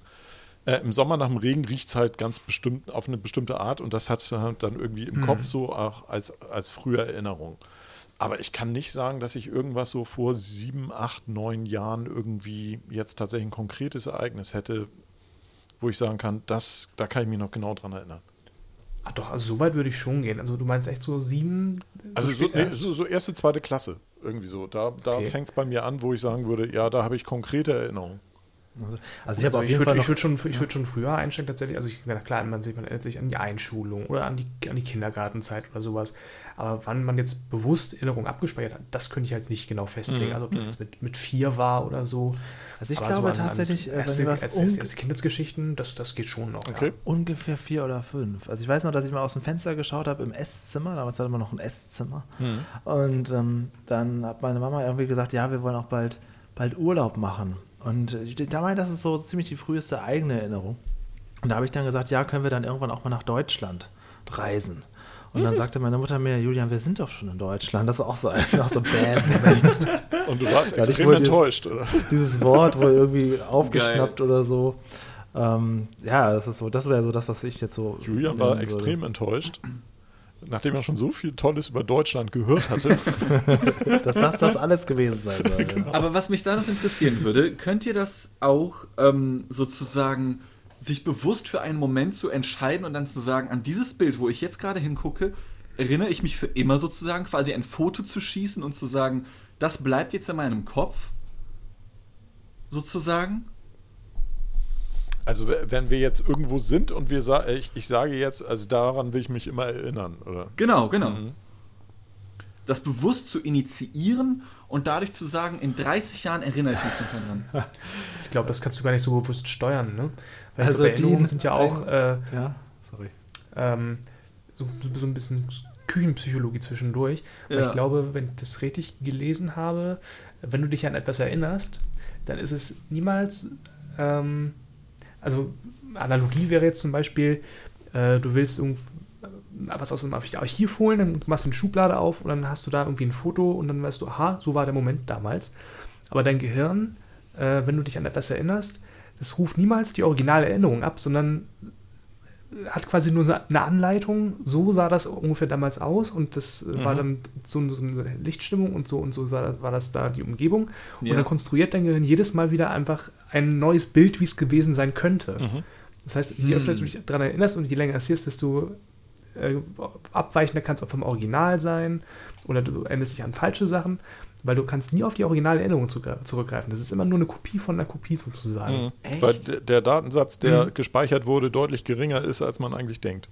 S1: äh, im Sommer nach dem Regen riecht es halt ganz bestimmt auf eine bestimmte Art und das hat halt dann irgendwie im Kopf so auch als, als frühe Erinnerung. Aber ich kann nicht sagen, dass ich irgendwas so vor sieben, acht, neun Jahren irgendwie jetzt tatsächlich ein konkretes Ereignis hätte, wo ich sagen kann, das, da kann ich mich noch genau dran erinnern.
S4: Ah, doch, also so weit würde ich schon gehen. Also du meinst echt so sieben?
S1: Also so, nee, so, so erste, zweite Klasse irgendwie so. Da, da
S4: Okay.
S1: fängt es bei mir an, wo ich sagen würde, ja, da habe ich konkrete Erinnerungen.
S3: Also ich habe auf
S4: ich
S3: jeden
S4: würde
S3: Fall
S4: ich
S3: noch,
S4: würd schon, ich würd schon früher einsteigen tatsächlich. Also ich, na klar, man, sieht, man erinnert sich an die Einschulung oder an die, an die Kindergartenzeit oder sowas. Aber wann man jetzt bewusst Erinnerungen abgespeichert hat, das könnte ich halt nicht genau festlegen.
S1: Mhm,
S4: Also ob das jetzt mit, mit vier war oder so.
S3: also ich
S4: Aber
S3: glaube
S4: so an- an
S3: tatsächlich, äh, wenn
S4: erste,
S3: was
S4: erste, erste, erste Kindheitsgeschichten, das, das geht schon noch.
S1: Okay.
S3: ungefähr vier oder fünf. Also ich weiß noch, dass ich mal aus dem Fenster geschaut habe im Esszimmer. Damals hatte man noch ein Esszimmer. Und ähm, dann hat meine Mama irgendwie gesagt, ja, wir wollen auch bald, bald Urlaub machen. Und ich da meine, das ist so ziemlich die früheste eigene Erinnerung. Und da habe ich dann gesagt, ja, können wir dann irgendwann auch mal nach Deutschland reisen. Und dann sagte meine Mutter mir, Julian, wir sind doch schon in Deutschland. Das war auch so ein, auch so ein Bad-Moment.
S1: Und du warst extrem enttäuscht, oder?
S3: Dieses Wort wohl irgendwie aufgeschnappt oder so. Ähm, ja, das ist so, das wäre so das, was ich jetzt so.
S1: Julian war extrem enttäuscht, nachdem er schon so viel Tolles über Deutschland gehört hatte.
S3: Dass das das alles gewesen sein soll. Ja.
S2: Aber was mich da noch interessieren würde, könnt ihr das auch ähm, sozusagen sich bewusst für einen Moment zu entscheiden und dann zu sagen, an dieses Bild, wo ich jetzt gerade hingucke, erinnere ich mich für immer sozusagen, quasi ein Foto zu schießen und zu sagen, das bleibt jetzt in meinem Kopf? Sozusagen?
S1: Also wenn wir jetzt irgendwo sind und wir sa ich, ich sage jetzt, also daran will ich mich immer erinnern, oder?
S2: Genau, genau.
S1: Mhm.
S2: Das bewusst zu initiieren und dadurch zu sagen, in 30 Jahren erinnere ich mich noch daran.
S4: Ich glaube, das kannst du gar nicht so bewusst steuern. Ne? Weil
S3: Also
S4: Erinnerungen
S3: die-
S4: sind ja auch äh,
S3: ja, sorry.
S4: ähm, so, so ein bisschen Küchenpsychologie zwischendurch. Weil
S2: Ja.
S4: ich glaube, wenn ich das richtig gelesen habe, wenn du dich an etwas erinnerst, dann ist es niemals, ähm, also Analogie wäre jetzt zum Beispiel, äh, du willst irgend, was aus dem Archiv holen, dann machst du eine Schublade auf und dann hast du da irgendwie ein Foto und dann weißt du, aha, so war der Moment damals. Aber dein Gehirn, äh, wenn du dich an etwas erinnerst, das ruft niemals die originale Erinnerung ab, sondern hat quasi nur eine Anleitung, so sah das ungefähr damals aus und das äh, war dann so, so eine Lichtstimmung und so und so war, war das da die Umgebung.
S2: Ja.
S4: Und dann konstruiert dein Gehirn jedes Mal wieder einfach ein neues Bild, wie es gewesen sein könnte.
S1: Mhm.
S4: Das heißt, je öfter du dich daran erinnerst und je länger es hier ist, desto äh, abweichender kann es auch vom Original sein oder du erinnerst dich an falsche Sachen, weil du kannst nie auf die originale Erinnerung zurückgreifen. Das ist immer nur eine Kopie von einer Kopie sozusagen.
S1: Mhm.
S2: Echt?
S1: Weil der Datensatz, der
S4: Mhm.
S1: gespeichert wurde, deutlich geringer ist, als man eigentlich denkt.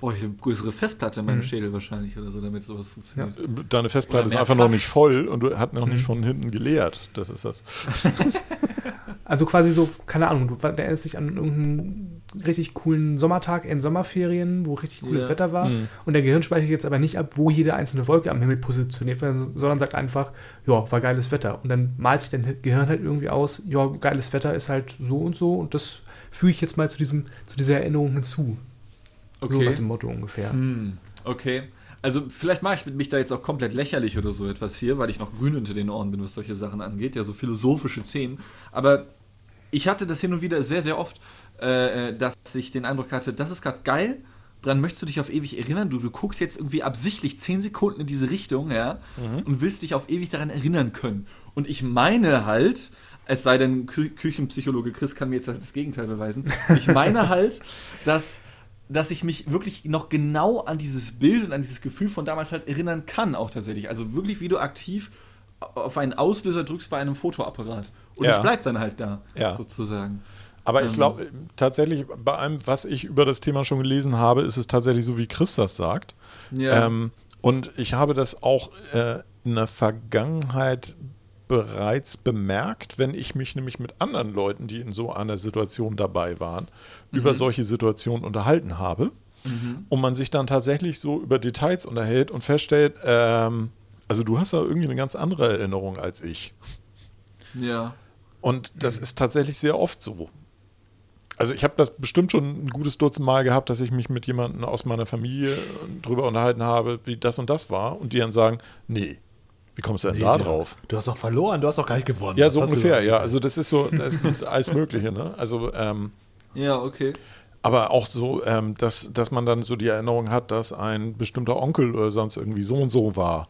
S2: Boah, ich habe eine größere Festplatte in meinem
S4: Mhm.
S2: Schädel wahrscheinlich oder so, damit sowas funktioniert.
S1: Deine Festplatte ist einfach noch
S2: Platz.
S1: nicht voll und du hat noch nicht
S4: Mhm.
S1: von hinten geleert. Das ist das.
S4: Also quasi so, keine Ahnung, du erinnerst dich an irgendeinen richtig coolen Sommertag in Sommerferien, wo richtig cooles
S2: Ja.
S4: Wetter war.
S1: Mhm.
S4: Und der Gehirn speichert jetzt aber nicht ab, wo jede einzelne Wolke am Himmel positioniert wird, sondern sagt einfach, ja, war geiles Wetter. Und dann malt sich dein Gehirn halt irgendwie aus, ja, geiles Wetter ist halt so und so und das füge ich jetzt mal zu, diesem, zu dieser Erinnerung hinzu. So nach
S2: Okay.
S4: dem Motto ungefähr.
S2: Hm, okay. Also vielleicht mache ich mich da jetzt auch komplett lächerlich oder so etwas hier, weil ich noch grün unter den Ohren bin, was solche Sachen angeht, ja so philosophische Themen. Aber ich hatte das hin und wieder sehr, sehr oft, äh, dass ich den Eindruck hatte, das ist gerade geil, dran möchtest du dich auf ewig erinnern. Du, du guckst jetzt irgendwie absichtlich 10 Sekunden in diese Richtung, ja, und willst dich auf ewig daran erinnern können. Und ich meine halt, es sei denn, Kü Küchenpsychologe Chris kann mir jetzt das Gegenteil beweisen, ich meine halt, dass dass ich mich wirklich noch genau an dieses Bild und an dieses Gefühl von damals halt erinnern kann, auch tatsächlich. Also wirklich, wie du aktiv auf einen Auslöser drückst bei einem Fotoapparat. Und es
S1: Ja.
S2: bleibt dann halt da,
S1: Ja.
S2: sozusagen.
S1: Aber ich
S2: Ähm.
S1: glaube tatsächlich, bei allem, was ich über das Thema schon gelesen habe, ist es tatsächlich so, wie Chris das sagt.
S2: Ja.
S1: Ähm, und ich habe das auch äh, in der Vergangenheit bereits bemerkt, wenn ich mich nämlich mit anderen Leuten, die in so einer Situation dabei waren, über solche Situationen unterhalten habe. Und man sich dann tatsächlich so über Details unterhält und feststellt, ähm, also du hast da irgendwie eine ganz andere Erinnerung als ich.
S2: ja.
S1: Und das ist tatsächlich sehr oft so. Also ich habe das bestimmt schon ein gutes Dutzend Mal gehabt, dass ich mich mit jemandem aus meiner Familie drüber unterhalten habe, wie das und das war. Und die dann sagen, nee, wie kommst du denn da drauf?
S3: Du hast doch verloren, du hast doch gar nicht gewonnen.
S1: Ja, so ungefähr, ja. Also das ist so, es gibt alles Mögliche, ne? Also, ähm,
S2: Ja, okay.
S1: aber auch so, ähm, dass, dass man dann so die Erinnerung hat, dass ein bestimmter Onkel oder sonst irgendwie so und so war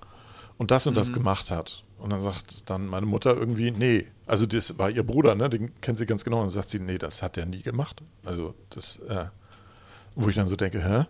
S1: und das und das gemacht hat. Und dann sagt dann meine Mutter irgendwie, nee, also das war ihr Bruder, ne? Den kennt sie ganz genau. Und dann sagt sie, nee, das hat er nie gemacht. Also das, äh, wo ich dann so denke, hä?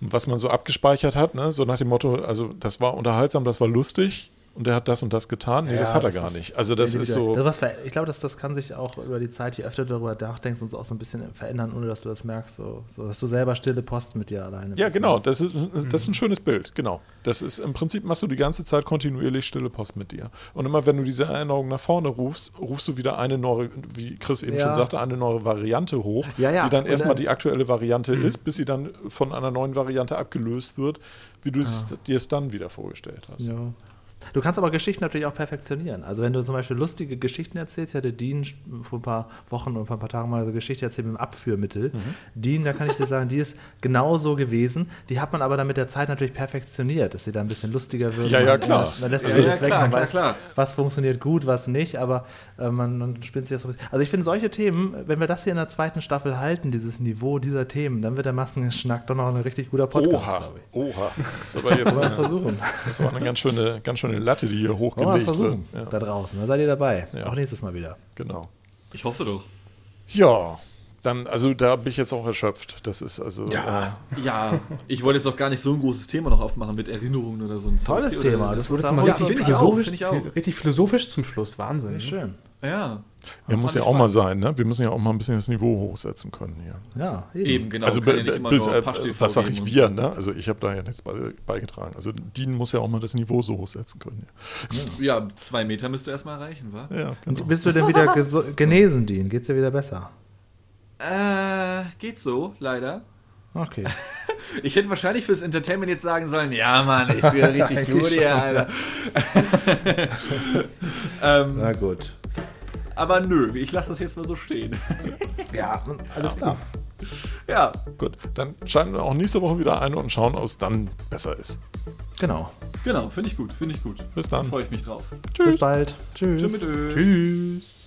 S1: Was man so abgespeichert hat, ne? So nach dem Motto, also das war unterhaltsam, das war lustig und der hat das und das getan. Nee,
S3: Ja,
S1: das hat er
S3: das
S1: gar nicht. Also das ist so.
S3: Das, was ich glaube, dass das kann sich auch über die Zeit, je öfter du darüber nachdenkst, und so auch so ein bisschen verändern, ohne dass du das merkst. So, so dass du selber stille Post mit dir alleine
S1: Ja, genau, das ist, das ist ein schönes Bild, genau. Das ist im Prinzip machst du die ganze Zeit kontinuierlich stille Post mit dir. Und immer wenn du diese Erinnerung nach vorne rufst, rufst du wieder eine neue, wie Chris eben
S3: Ja.
S1: schon sagte, eine neue Variante hoch,
S3: Ja,
S1: die dann erstmal die aktuelle Variante ist, bis sie dann von einer neuen Variante abgelöst wird, wie du es dir es dann wieder vorgestellt hast.
S3: Ja. Du kannst aber Geschichten natürlich auch perfektionieren. Also wenn du zum Beispiel lustige Geschichten erzählst, ich hatte Dean vor ein paar Wochen oder ein paar Tagen mal so eine Geschichte erzählt mit dem Abführmittel.
S1: Mhm.
S3: Dean, da kann ich dir sagen, die ist genau so gewesen. Die hat man aber dann mit der Zeit natürlich perfektioniert, dass sie dann ein bisschen lustiger wird.
S1: Ja, ja,
S3: Man-
S1: klar.
S3: Man lässt
S1: Also-
S3: also,
S2: Ja,
S3: das
S2: ja,
S3: weg,
S2: klar,
S3: man
S2: klar,
S3: weiß,
S2: klar.
S3: was funktioniert gut, was nicht, aber äh, man, man spinnt sich das so ein bisschen. Also ich finde solche Themen, wenn wir das hier in der zweiten Staffel halten, dieses Niveau dieser Themen, dann wird der Massengeschnack doch noch ein richtig guter Podcast,
S1: Oha,
S3: glaube ich.
S1: oha. Das ist aber jetzt
S3: Wollen wir das versuchen?
S1: das war eine ganz schöne, ganz schöne Latte, die hier hochgelegt wird. Ja,
S3: Da draußen. Da seid ihr dabei.
S1: Ja.
S3: Auch nächstes Mal wieder.
S1: genau.
S2: Ich hoffe doch.
S1: Ja, dann, also da bin ich jetzt auch erschöpft. Das ist also. Äh,
S2: Ja, ich wollte jetzt auch gar nicht so ein großes Thema noch aufmachen mit Erinnerungen oder so ein
S3: Tolles. Thema.
S2: Oder
S3: Das
S2: Das
S3: wurde
S4: Jetzt
S3: da
S4: mal
S3: Ja,
S4: richtig, philosophisch, richtig philosophisch zum Schluss. Wahnsinn.
S3: Schön.
S2: ja.
S1: Ja, muss ja auch mal sein, ne? Wir müssen ja auch mal ein bisschen das Niveau hochsetzen können hier.
S3: Ja,
S2: Eben, genau.
S1: also,
S2: kann ja nicht immer nur
S1: äh,
S2: Pasch-TV
S1: was sage ich wir, ne? Also ich habe da ja nichts bei, beigetragen. Also Dean muss ja auch mal das Niveau so hochsetzen können.
S2: Ja, zwei Meter müsste erstmal reichen, wa?
S1: Ja, ja
S3: Und
S1: genau.
S3: bist du denn wieder genesen, Dean? Geht's dir wieder besser?
S2: Äh, geht so, leider.
S3: Okay.
S2: Ich hätte wahrscheinlich fürs Entertainment jetzt sagen sollen, ja Mann, ich sehe richtig gut hier, Alter. ähm,
S3: Na gut.
S2: Aber nö, ich lasse das jetzt mal so stehen.
S3: Ja, alles klar.
S2: Ja.
S1: Gut, dann schalten wir auch nächste Woche wieder ein und schauen, ob es dann besser ist.
S3: Genau.
S2: Genau, finde ich gut, finde ich gut.
S1: Bis dann.
S2: Freue ich mich drauf. Tschüss.
S3: Bis bald. Tschüss.
S2: Tschüss.
S4: Tschüss.